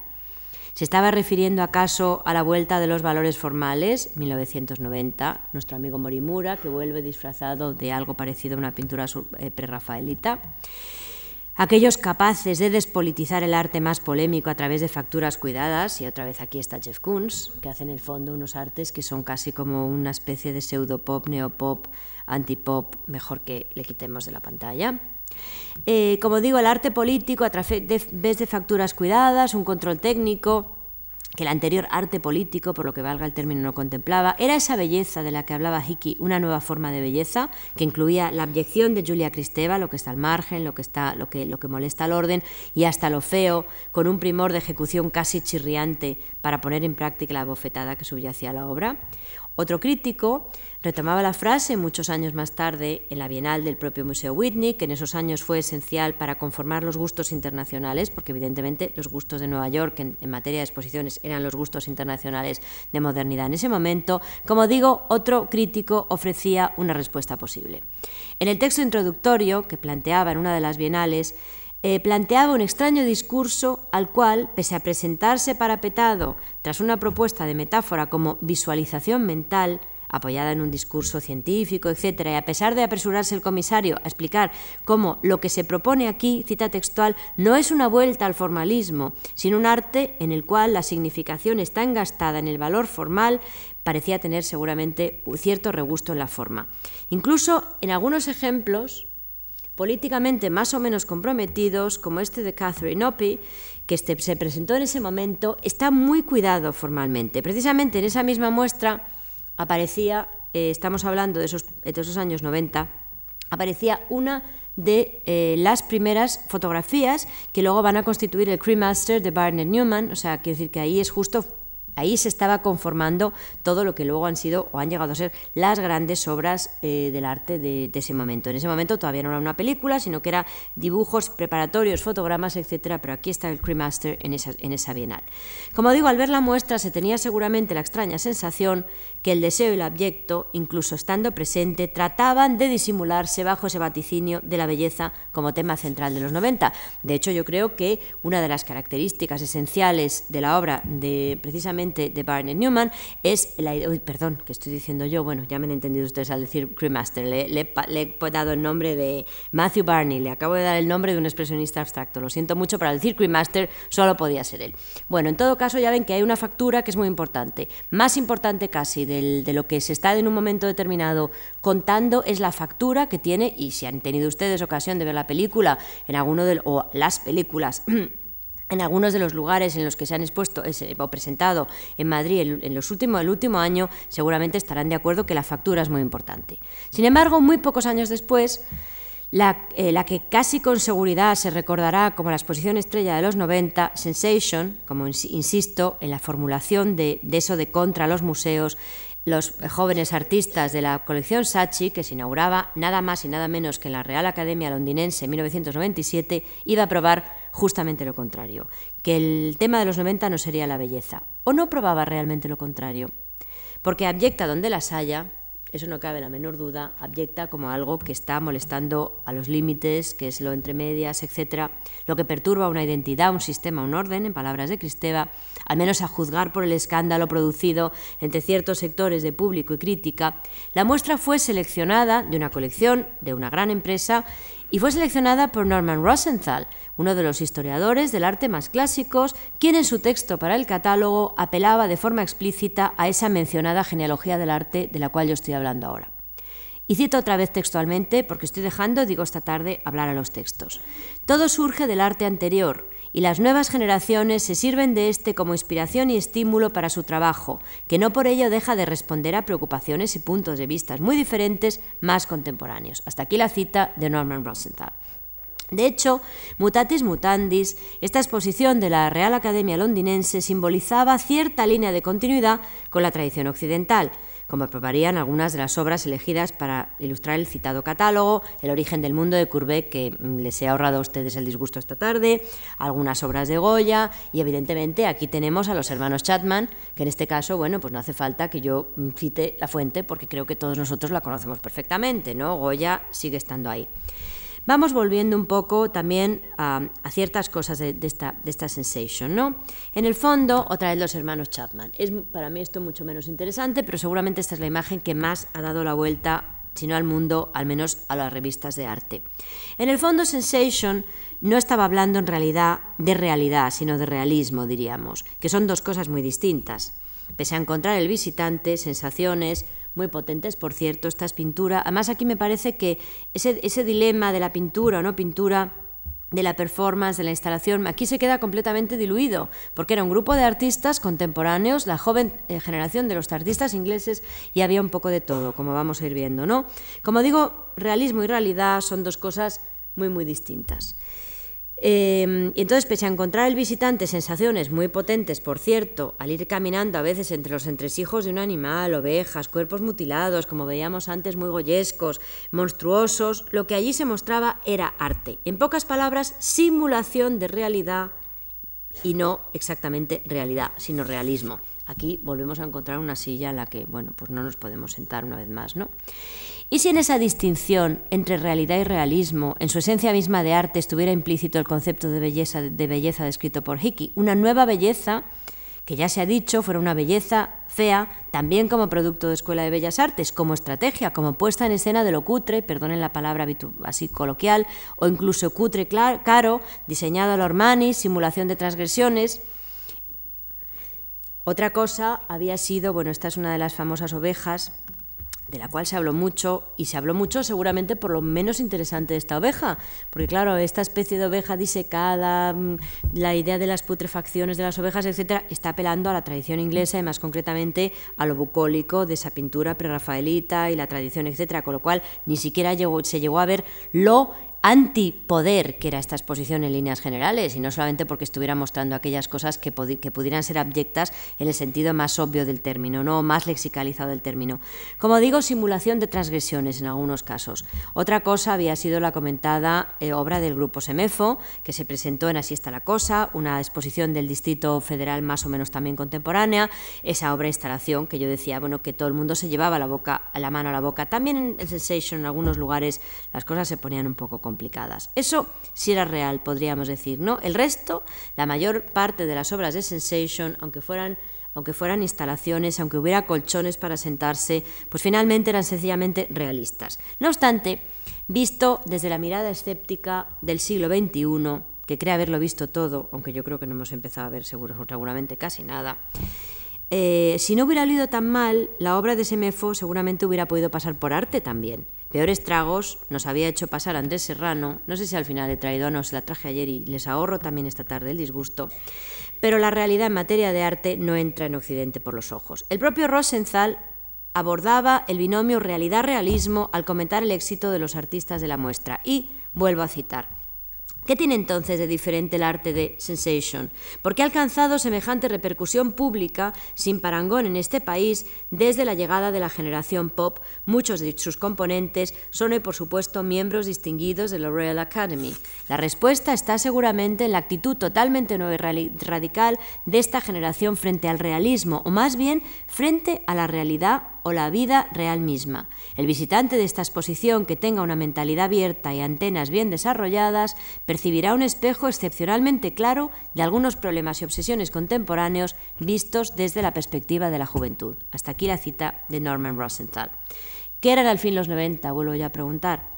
¿Se estaba refiriendo acaso a la vuelta de los valores formales, 1990, nuestro amigo Morimura, que vuelve disfrazado de algo parecido a una pintura eh, prerrafaelita? Aquellos capaces de despolitizar el arte más polémico a través de facturas cuidadas, y otra vez aquí está Jeff Koons, que hace en el fondo unos artes que son casi como una especie de pseudopop, neopop, antipop, mejor que le quitemos de la pantalla. Eh, como digo, el arte político a través de facturas cuidadas, un control técnico, que el anterior arte político, por lo que valga el término, no contemplaba, era esa belleza de la que hablaba Hickey, una nueva forma de belleza, que incluía la abyección de Julia Kristeva, lo que está al margen, lo que, está, lo que, lo que molesta al orden, y hasta lo feo, con un primor de ejecución casi chirriante para poner en práctica la bofetada que subyacía a la obra. Otro crítico retomaba la frase muchos años más tarde en la Bienal del propio Museo Whitney, que en esos años fue esencial para conformar los gustos internacionales, porque evidentemente los gustos de Nueva York en, materia de exposiciones eran los gustos internacionales de modernidad en ese momento. Como digo, otro crítico ofrecía una respuesta posible. En el texto introductorio que planteaba en una de las bienales, eh, planteaba un extraño discurso al cual, pese a presentarse parapetado tras una propuesta de metáfora como visualización mental, apoyada en un discurso científico, etc., y a pesar de apresurarse el comisario a explicar cómo lo que se propone aquí, cita textual, no es una vuelta al formalismo, sino un arte en el cual la significación está engastada en el valor formal, parecía tener seguramente cierto regusto en la forma. Incluso en algunos ejemplos, políticamente más o menos comprometidos, como este de Catherine Opie, que este, se presentó en ese momento, está muy cuidado formalmente. Precisamente en esa misma muestra aparecía, eh, estamos hablando de esos, de esos años 90, aparecía una de eh, las primeras fotografías que luego van a constituir el Cremaster de Barnett Newman, o sea, quiero decir que ahí es justo Ahí se estaba conformando todo lo que luego han sido o han llegado a ser las grandes obras eh, del arte de, ese momento. En ese momento todavía no era una película, sino que era dibujos preparatorios, fotogramas, etcétera, pero aquí está el Cremaster en esa, en esa bienal. Como digo, al ver la muestra se tenía seguramente la extraña sensación que el deseo y el abyecto, incluso estando presente, trataban de disimularse bajo ese vaticinio de la belleza como tema central de los 90. De hecho, yo creo que una de las características esenciales de la obra de precisamente de Barney Newman, es la uy, perdón, que estoy diciendo yo, bueno, ya me han entendido ustedes al decir Cremaster, le, le, he dado el nombre de Matthew Barney, le acabo de dar el nombre de un expresionista abstracto, lo siento mucho, pero al decir Cremaster solo podía ser él. Bueno, en todo caso ya ven que hay una factura que es muy importante, más importante casi de lo que se está en un momento determinado contando es la factura que tiene, y si han tenido ustedes ocasión de ver la película en alguno de, o las películas en algunos de los lugares en los que se han expuesto o presentado en Madrid en los últimos, el último año, seguramente estarán de acuerdo que la factura es muy importante. Sin embargo, muy pocos años después, eh, la, que casi con seguridad se recordará como la exposición estrella de los 90, Sensation, como insisto, en la formulación de, eso de contra los museos, los jóvenes artistas de la colección Sachi, que se inauguraba nada más y nada menos que en la Real Academia Londinense en 1997, iba a probar justamente lo contrario, que el tema de los 90 no sería la belleza, o no probaba realmente lo contrario, porque abyecta donde las haya, eso no cabe la menor duda, abyecta como algo que está molestando a los límites, que es lo entre medias, etc., lo que perturba una identidad, un sistema, un orden, en palabras de Cristeva, al menos a juzgar por el escándalo producido entre ciertos sectores de público y crítica, la muestra fue seleccionada de una colección de una gran empresa y fue seleccionada por Norman Rosenthal, uno de los historiadores del arte más clásicos, quien en su texto para el catálogo apelaba de forma explícita a esa mencionada genealogía del arte de la cual yo estoy hablando ahora. Y cito otra vez textualmente, porque estoy dejando, digo esta tarde, hablar a los textos. Todo surge del arte anterior, y las nuevas generaciones se sirven de este como inspiración y estímulo para su trabajo, que no por ello deja de responder a preocupaciones y puntos de vista muy diferentes más contemporáneos. Hasta aquí la cita de Norman Rosenthal. De hecho, mutatis mutandis, esta exposición de la Real Academia Londinense simbolizaba cierta línea de continuidad con la tradición occidental, como probarían algunas de las obras elegidas para ilustrar el citado catálogo, El origen del mundo de Courbet, que mm, les he ahorrado a ustedes el disgusto esta tarde, algunas obras de Goya y evidentemente aquí tenemos a los hermanos Chapman, que en este caso, bueno, pues no hace falta que yo mm, cite la fuente porque creo que todos nosotros la conocemos perfectamente, ¿no? Goya sigue estando ahí. Vamos volviendo un poco también a, ciertas cosas de, esta, de esta sensation, ¿no? En el fondo, otra vez los hermanos Chapman. Es para mí esto mucho menos interesante, pero seguramente esta es la imagen que más ha dado la vuelta, si no al mundo, al menos a las revistas de arte. En el fondo, Sensation no estaba hablando en realidad de realidad, sino de realismo, diríamos, que son dos cosas muy distintas. Pese a encontrar el visitante sensaciones, muy potentes, por cierto, estas pinturas. Además, aquí me parece que ese, ese dilema de la pintura o no pintura de la performance, de la instalación, aquí se queda completamente diluido, porque era un grupo de artistas contemporáneos, la joven eh, generación de los artistas ingleses, y había un poco de todo, como vamos a ir viendo, ¿no? Como digo, realismo y realidad son dos cosas muy, muy distintas. Em, y entonces, pese a encontrar el visitante sensaciones muy potentes, por cierto, al ir caminando a veces entre los entresijos de un animal, ovejas, cuerpos mutilados, como veíamos antes, muy goyescos, monstruosos, lo que allí se mostraba era arte. En pocas palabras, simulación de realidad y no exactamente realidad, sino realismo. Aquí volvemos a encontrar una silla en la que, bueno, pues no nos podemos sentar una vez más, ¿no? ¿Y si en esa distinción entre realidad y realismo, en su esencia misma de arte, estuviera implícito el concepto de belleza, de belleza descrito por Hickey? Una nueva belleza, que ya se ha dicho, fuera una belleza fea, también como producto de Escuela de Bellas Artes, como estrategia, como puesta en escena de lo cutre, perdonen la palabra así coloquial, o incluso cutre caro, diseñado a Lormani, simulación de transgresiones. Otra cosa había sido, bueno, esta es una de las famosas ovejas, de la cual se habló mucho, y se habló mucho seguramente por lo menos interesante de esta oveja, porque claro, esta especie de oveja disecada, mm, la idea de las putrefacciones de las ovejas, etcétera, está apelando a la tradición inglesa y más concretamente a lo bucólico de esa pintura prerrafaelita y la tradición, etcétera, con lo cual ni siquiera se llegó a ver lo antipoder que era esta exposición en líneas generales, y no solamente porque estuviera mostrando aquellas cosas que, pudieran ser abyectas en el sentido más obvio del término, no más lexicalizado del término. Como digo, simulación de transgresiones en algunos casos. Otra cosa había sido la comentada eh, obra del grupo Semefo, que se presentó en Así está la cosa, una exposición del Distrito Federal más o menos también contemporánea, esa obra instalación que yo decía, bueno, que todo el mundo se llevaba la boca, la mano a la boca. También en Sensation en algunos lugares las cosas se ponían un poco complicadas. Eso sí era real, podríamos decir, ¿no? El resto, la mayor parte de las obras de Sensation, aunque fueran aunque fueran instalaciones, aunque hubiera colchones para sentarse, pues finalmente eran sencillamente realistas. No obstante, visto desde la mirada escéptica del siglo XXI, que cree haberlo visto todo, aunque yo creo que no hemos empezado a ver seguro, seguramente casi nada, eh, si no hubiera leído tan mal, la obra de Semefo seguramente hubiera podido pasar por arte también. Peores tragos nos había hecho pasar Andrés Serrano, no sé si al final he traído o no, se la traje ayer y les ahorro también esta tarde el disgusto, pero la realidad en materia de arte no entra en Occidente por los ojos. El propio Rosenthal abordaba el binomio realidad-realismo al comentar el éxito de los artistas de la muestra. Y vuelvo a citar. ¿Qué tiene entonces de diferente el arte de Sensation? ¿Por qué ha alcanzado semejante repercusión pública sin parangón en este país desde la llegada de la generación pop? Muchos de sus componentes son hoy, por supuesto, miembros distinguidos de la Royal Academy. La respuesta está seguramente en la actitud totalmente nueva y radical de esta generación frente al realismo, o más bien frente a la realidad o la vida real misma. El visitante de esta exposición que tenga una mentalidad abierta y antenas bien desarrolladas percibirá un espejo excepcionalmente claro de algunos problemas y obsesiones contemporáneos vistos desde la perspectiva de la juventud. Hasta aquí la cita de Norman Rosenthal. ¿Qué eran al fin los 90? Vuelvo ya a preguntar.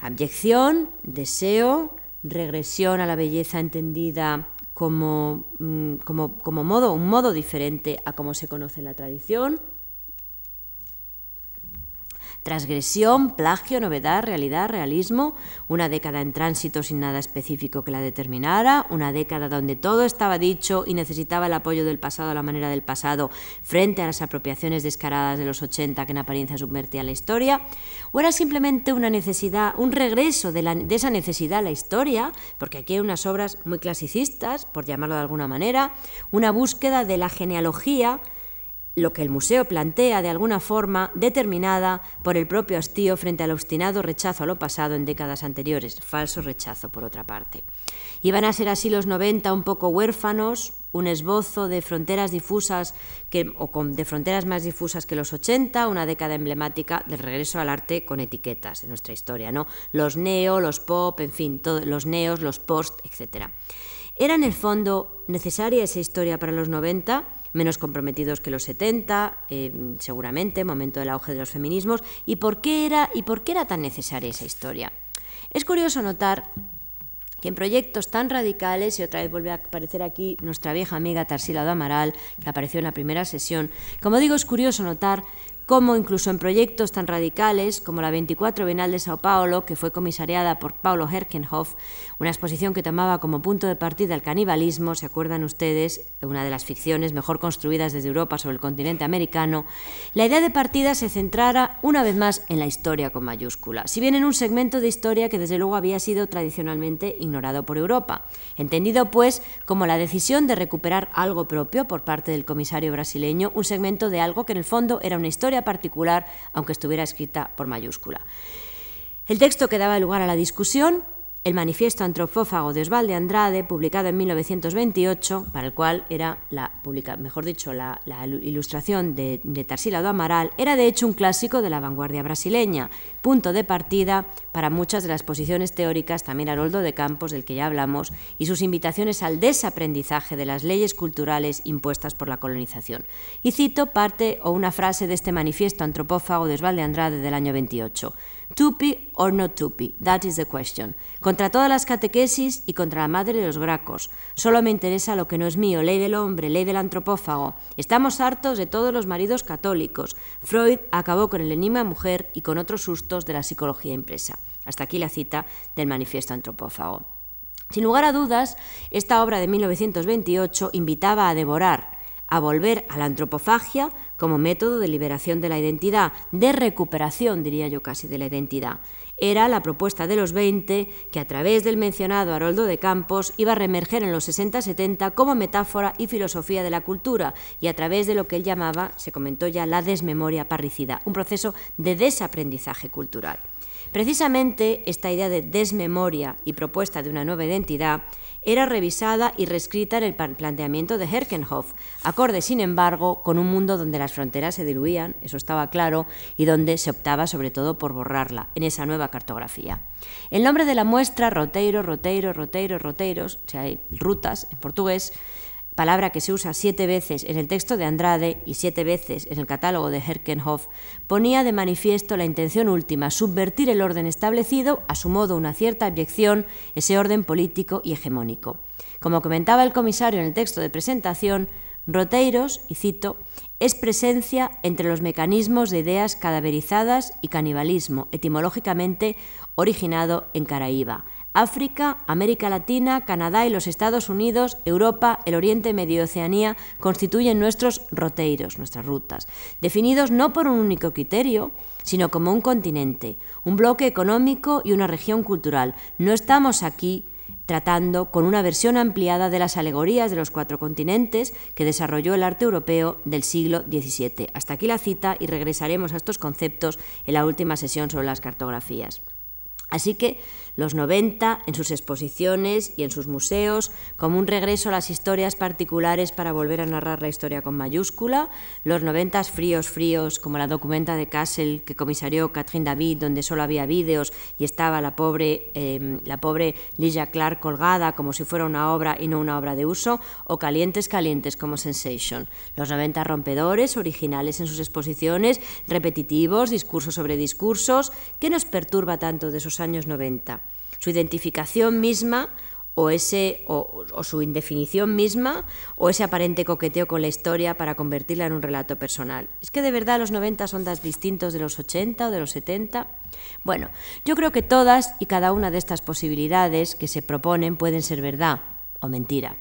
Abyección, deseo, regresión a la belleza entendida como, mm, como, como modo, un modo diferente a como se conoce en la tradición, Transgresión, plagio, novedad, realidad, realismo, una década en tránsito sin nada específico que la determinara, una década donde todo estaba dicho y necesitaba el apoyo del pasado a la manera del pasado frente a las apropiaciones descaradas de los 80 que en apariencia subvertían la historia, o era simplemente una necesidad, un regreso de, de esa necesidad a la historia, porque aquí hay unas obras muy clasicistas, por llamarlo de alguna manera, una búsqueda de la genealogía, lo que el museo plantea de alguna forma determinada por el propio hastío frente al obstinado rechazo a lo pasado en décadas anteriores, falso rechazo por otra parte. Iban a ser así los 90 un poco huérfanos, un esbozo de fronteras difusas o de fronteras más difusas que los 80, una década emblemática del regreso al arte con etiquetas en nuestra historia, ¿no? Los neo, los pop, en fin, los neos, los post, etc. ¿Era en el fondo necesaria esa historia para los 90? Menos comprometidos que los 70, eh, seguramente, momento del auge de los feminismos, y por qué era y por qué era tan necesaria esa historia. Es curioso notar que en proyectos tan radicales, y otra vez vuelve a aparecer aquí nuestra vieja amiga Tarsila de Amaral, que apareció en la primera sesión, como digo, es curioso notar como incluso en proyectos tan radicales como la 24 Bienal de Sao Paulo, que fue comisariada por Paulo Herkenhoff, una exposición que tomaba como punto de partida el canibalismo, ¿se acuerdan ustedes? Una de las ficciones mejor construidas desde Europa sobre el continente americano, la idea de partida se centrara una vez más en la historia con mayúscula, si bien en un segmento de historia que desde luego había sido tradicionalmente ignorado por Europa, entendido pues como la decisión de recuperar algo propio por parte del comisario brasileño, un segmento de algo que en el fondo era una historia particular, aunque estuviera escrita por mayúscula. El texto que daba lugar a la discusión el manifiesto antropófago de Osvaldo Andrade, publicado en 1928, para el cual era la, mejor dicho, la, ilustración de, de, Tarsila do Amaral, era de hecho un clásico de la vanguardia brasileña, punto de partida para muchas de las posiciones teóricas, también Haroldo de Campos, del que ya hablamos, y sus invitaciones al desaprendizaje de las leyes culturales impuestas por la colonización. Y cito parte o una frase de este manifiesto antropófago de Osvaldo Andrade del año 28. Tupi or no tupi, that is the question. Contra todas las catequesis y contra la madre de los gracos. Solo me interesa lo que no es mío, ley del hombre, ley del antropófago. Estamos hartos de todos los maridos católicos. Freud acabó con el enigma mujer y con otros sustos de la psicología impresa. Hasta aquí la cita del manifiesto antropófago. Sin lugar a dudas, esta obra de 1928 invitaba a devorar a volver a la antropofagia como método de liberación de la identidad, de recuperación, diría yo casi, de la identidad. Era la propuesta de los 20 que a través del mencionado Haroldo de Campos iba a reemerger en los 60-70 como metáfora y filosofía de la cultura y a través de lo que él llamaba, se comentó ya, la desmemoria parricida, un proceso de desaprendizaje cultural. Precisamente esta idea de desmemoria y propuesta de una nueva identidad era revisada y reescrita en el planteamiento de Herkenhoff, acorde, sin embargo, con un mundo donde las fronteras se diluían, eso estaba claro, y donde se optaba sobre todo por borrarla en esa nueva cartografía. El nombre de la muestra, Roteiro, Roteiro, Roteiro, Roteiros, o sea, hay rutas en portugués, palabra que se usa siete veces en el texto de Andrade y siete veces en el catálogo de Herkenhoff, ponía de manifiesto la intención última, subvertir el orden establecido, a su modo una cierta abyección, ese orden político y hegemónico. Como comentaba el comisario en el texto de presentación, Roteiros, y cito, es presencia entre los mecanismos de ideas cadaverizadas y canibalismo, etimológicamente originado en Caraíba. África, América Latina, Canadá y los Estados Unidos, Europa, el Oriente Medio y Oceanía constituyen nuestros roteiros, nuestras rutas, definidos no por un único criterio, sino como un continente, un bloque económico y una región cultural. No estamos aquí tratando con una versión ampliada de las alegorías de los cuatro continentes que desarrolló el arte europeo del siglo XVII. Hasta aquí la cita y regresaremos a estos conceptos en la última sesión sobre las cartografías. Así que los 90 en sus exposiciones y en sus museos, como un regreso a las historias particulares para volver a narrar la historia con mayúscula, los 90 fríos fríos, como la documenta de Kassel que comisarió Catherine David, donde solo había vídeos y estaba la pobre, eh, la pobre Ligia Clark colgada como si fuera una obra y no una obra de uso, o Calientes Calientes como Sensation, los 90 rompedores, originales en sus exposiciones, repetitivos, discursos sobre discursos, ¿qué nos perturba tanto de esos años 90? Su identificación misma o, ese, o, su indefinición misma o ese aparente coqueteo con la historia para convertirla en un relato personal. ¿Es que de verdad los 90 son tan distintos de los 80 o de los 70? Bueno, yo creo que todas y cada una de estas posibilidades que se proponen pueden ser verdad o mentira.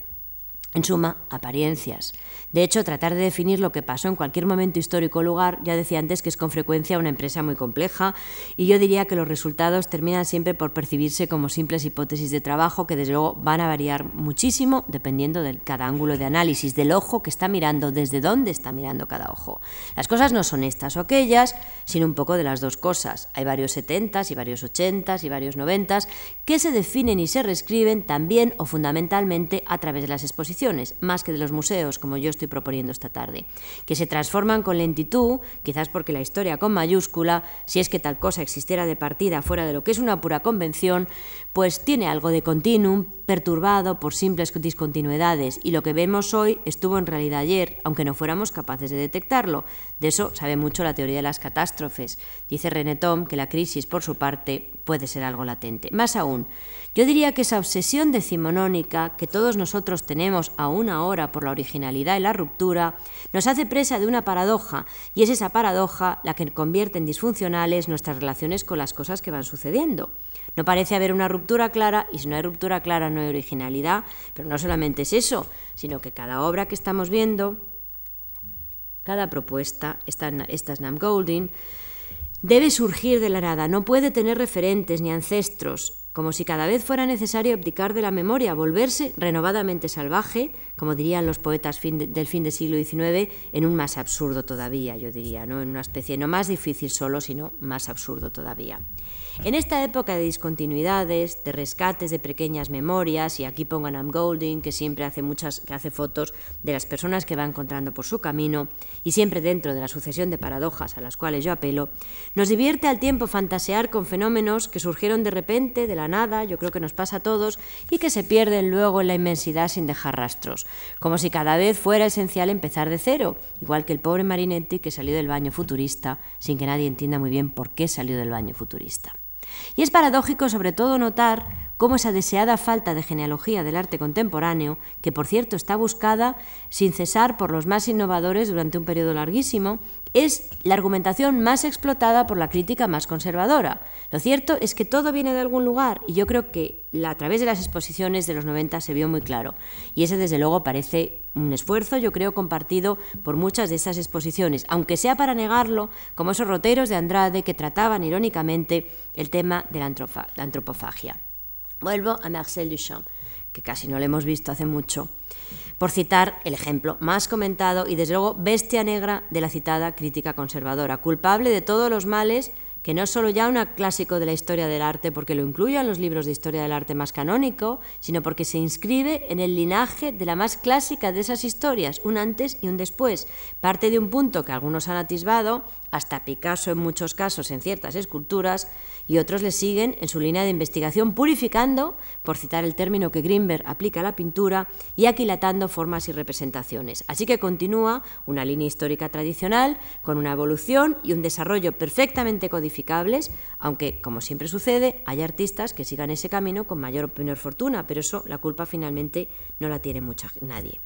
En suma, apariencias. De hecho, tratar de definir lo que pasó en cualquier momento histórico o lugar, ya decía antes que es con frecuencia una empresa muy compleja, y yo diría que los resultados terminan siempre por percibirse como simples hipótesis de trabajo que desde luego van a variar muchísimo dependiendo de cada ángulo de análisis, del ojo que está mirando, desde dónde está mirando cada ojo. Las cosas no son estas o aquellas, sino un poco de las dos cosas. Hay varios setentas y varios ochentas y varios noventas que se definen y se reescriben también o fundamentalmente a través de las exposiciones más que de los museos, como yo estoy proponiendo esta tarde, que se transforman con lentitud, quizás porque la historia con mayúscula, si es que tal cosa existiera de partida fuera de lo que es una pura convención, pues tiene algo de continuum, perturbado por simples discontinuidades, y lo que vemos hoy estuvo en realidad ayer, aunque no fuéramos capaces de detectarlo. De eso sabe mucho la teoría de las catástrofes. Dice René Tom que la crisis, por su parte, puede ser algo latente. Más aún, yo diría que esa obsesión decimonónica que todos nosotros tenemos aún ahora por la originalidad y la ruptura, nos hace presa de una paradoja, y es esa paradoja la que convierte en disfuncionales nuestras relaciones con las cosas que van sucediendo. No parece haber una ruptura clara, y si no hay ruptura clara no hay originalidad, pero no solamente es eso, sino que cada obra que estamos viendo, cada propuesta, esta, esta es Nam Golding, debe surgir de la nada, no puede tener referentes ni ancestros, como si cada vez fuera necesario abdicar de la memoria, volverse renovadamente salvaje, como dirían los poetas del fin del siglo XIX, en un más absurdo todavía, yo diría, ¿no? en una especie no más difícil solo, sino más absurdo todavía. En esta época de discontinuidades, de rescates de pequeñas memorias, y aquí pongan a Golding, que siempre hace muchas, que hace fotos de las personas que va encontrando por su camino, y siempre dentro de la sucesión de paradojas a las cuales yo apelo, nos divierte al tiempo fantasear con fenómenos que surgieron de repente, de la nada, yo creo que nos pasa a todos, y que se pierden luego en la inmensidad sin dejar rastros, como si cada vez fuera esencial empezar de cero, igual que el pobre Marinetti que salió del baño futurista sin que nadie entienda muy bien por qué salió del baño futurista. Y es paradójico sobre todo notar cómo esa deseada falta de genealogía del arte contemporáneo, que por cierto está buscada sin cesar por los más innovadores durante un periodo larguísimo, es la argumentación más explotada por la crítica más conservadora. Lo cierto es que todo viene de algún lugar y yo creo que a través de las exposiciones de los 90 se vio muy claro. Y ese desde luego parece un esfuerzo, yo creo, compartido por muchas de esas exposiciones, aunque sea para negarlo, como esos roteros de Andrade que trataban irónicamente el tema de la antropofagia. Vuelvo a Marcel Duchamp, que casi no lo hemos visto hace mucho, por citar el ejemplo más comentado y desde luego bestia negra de la citada crítica conservadora, culpable de todos los males que no es solo ya un clásico de la historia del arte porque lo incluye en los libros de historia del arte más canónico, sino porque se inscribe en el linaje de la más clásica de esas historias, un antes y un después. Parte de un punto que algunos han atisbado, hasta Picasso en muchos casos en ciertas esculturas, y otros le siguen en su línea de investigación purificando, por citar el término que Greenberg aplica a la pintura, y aquilatando formas y representaciones. Así que continúa una línea histórica tradicional con una evolución y un desarrollo perfectamente codificables, aunque, como siempre sucede, hay artistas que sigan ese camino con mayor o menor fortuna, pero eso la culpa finalmente no la tiene mucha nadie.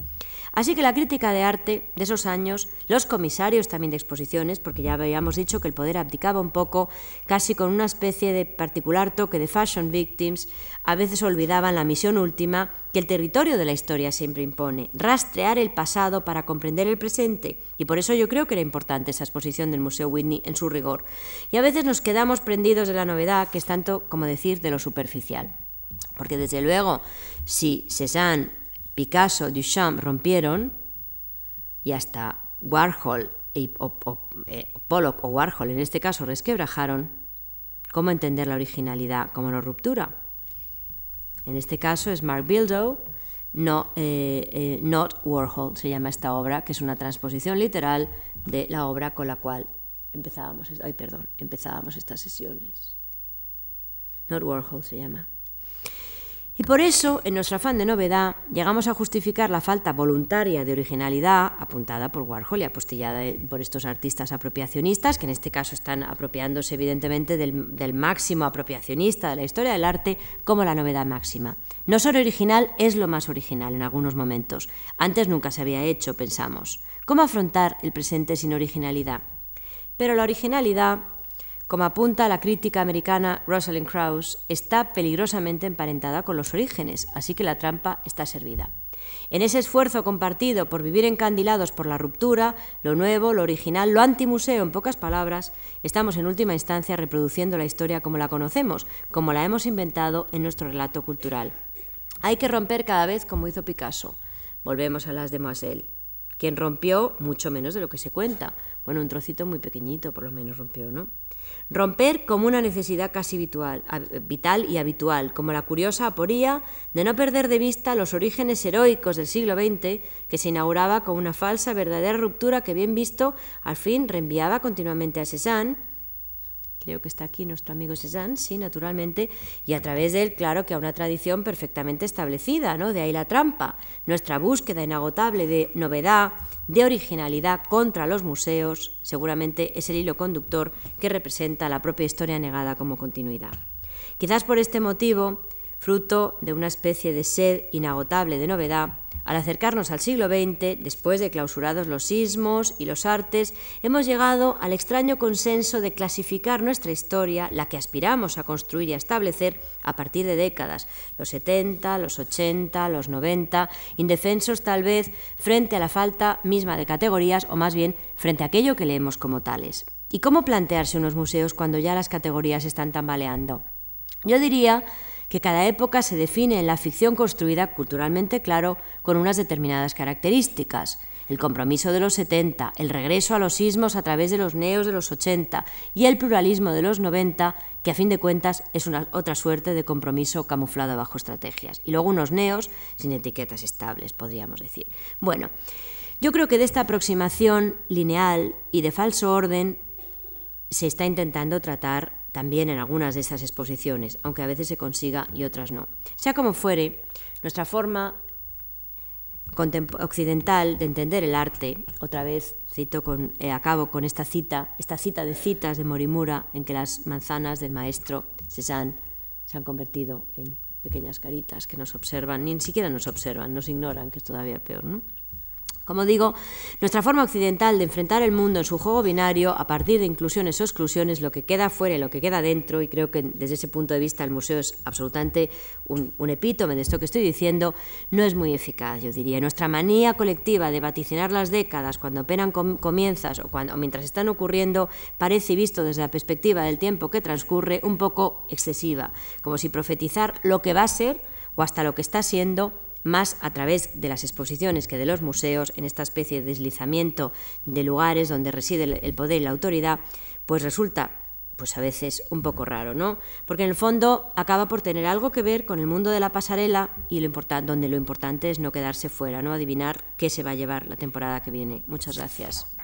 Así que la crítica de arte de esos años, los comisarios también de exposiciones, porque ya habíamos dicho que el poder abdicaba un poco, casi con una especie de particular toque de fashion victims, a veces olvidaban la misión última que el territorio de la historia siempre impone, rastrear el pasado para comprender el presente. Y por eso yo creo que era importante esa exposición del Museo Whitney en su rigor. Y a veces nos quedamos prendidos de la novedad, que es tanto como decir de lo superficial. Porque desde luego, si Cézanne, Picasso, Duchamp rompieron, y hasta Warhol y, o, eh, Pollock o Warhol en este caso resquebrajaron, ¿cómo entender la originalidad como no ruptura? En este caso es Mark Bildow, no, eh, eh, Not Warhol se llama esta obra, que es una transposición literal de la obra con la cual empezábamos, ay, perdón, empezábamos estas sesiones. Not Warhol se llama. Y por eso, en nuestro afán de novedad, llegamos a justificar la falta voluntaria de originalidad apuntada por Warhol y apostillada por estos artistas apropiacionistas, que en este caso están apropiándose evidentemente del, máximo apropiacionista de la historia del arte como la novedad máxima. No ser original es lo más original en algunos momentos. Antes nunca se había hecho, pensamos. ¿Cómo afrontar el presente sin originalidad? Pero la originalidad como apunta la crítica americana Rosalind Krauss, está peligrosamente emparentada con los orígenes, así que la trampa está servida. En ese esfuerzo compartido por vivir encandilados por la ruptura, lo nuevo, lo original, lo antimuseo, en pocas palabras, estamos en última instancia reproduciendo la historia como la conocemos, como la hemos inventado en nuestro relato cultural. Hay que romper cada vez como hizo Picasso. Volvemos a las de Moiselle, quien rompió mucho menos de lo que se cuenta. Bueno, un trocito muy pequeñito por lo menos rompió, ¿no? Romper como una necesidad casi vital y habitual, como la curiosa aporía de no perder de vista los orígenes heroicos del siglo XX, que se inauguraba con una falsa verdadera ruptura que, bien visto, al fin reenviaba continuamente a Cézanne, Creo que está aquí nuestro amigo Cézanne, sí, naturalmente, y a través de él, claro que a una tradición perfectamente establecida, ¿no? De ahí la trampa, nuestra búsqueda inagotable de novedad, de originalidad contra los museos, seguramente es el hilo conductor que representa la propia historia negada como continuidad. Quizás por este motivo, fruto de una especie de sed inagotable de novedad, al acercarnos al siglo XX, después de clausurados los sismos y los artes, hemos llegado al extraño consenso de clasificar nuestra historia, la que aspiramos a construir y a establecer a partir de décadas, los 70, los 80, los 90, indefensos tal vez frente a la falta misma de categorías o más bien frente a aquello que leemos como tales. ¿Y cómo plantearse unos museos cuando ya las categorías están tambaleando? Yo diría que cada época se define en la ficción construida culturalmente, claro, con unas determinadas características. El compromiso de los 70, el regreso a los sismos a través de los neos de los 80 y el pluralismo de los 90, que a fin de cuentas es una otra suerte de compromiso camuflado bajo estrategias. Y luego unos neos sin etiquetas estables, podríamos decir. Bueno, yo creo que de esta aproximación lineal y de falso orden se está intentando tratar también en algunas de esas exposiciones, aunque a veces se consiga y otras no. Sea como fuere, nuestra forma occidental de entender el arte, otra vez cito con, eh, acabo con esta cita, esta cita de citas de Morimura, en que las manzanas del maestro se han convertido en pequeñas caritas que nos observan, ni siquiera nos observan, nos ignoran, que es todavía peor, ¿no? Como digo, nuestra forma occidental de enfrentar el mundo en su juego binario, a partir de inclusiones o exclusiones, lo que queda fuera y lo que queda dentro, y creo que desde ese punto de vista el museo es absolutamente un, epítome de esto que estoy diciendo, no es muy eficaz, yo diría. Nuestra manía colectiva de vaticinar las décadas cuando apenas comienzas o, cuando, o mientras están ocurriendo parece, visto desde la perspectiva del tiempo que transcurre, un poco excesiva, como si profetizar lo que va a ser o hasta lo que está siendo más a través de las exposiciones que de los museos, en esta especie de deslizamiento de lugares donde reside el poder y la autoridad, pues resulta pues a veces un poco raro, ¿no? Porque en el fondo acaba por tener algo que ver con el mundo de la pasarela y lo donde lo importante es no quedarse fuera, ¿no? Adivinar qué se va a llevar la temporada que viene. Muchas gracias.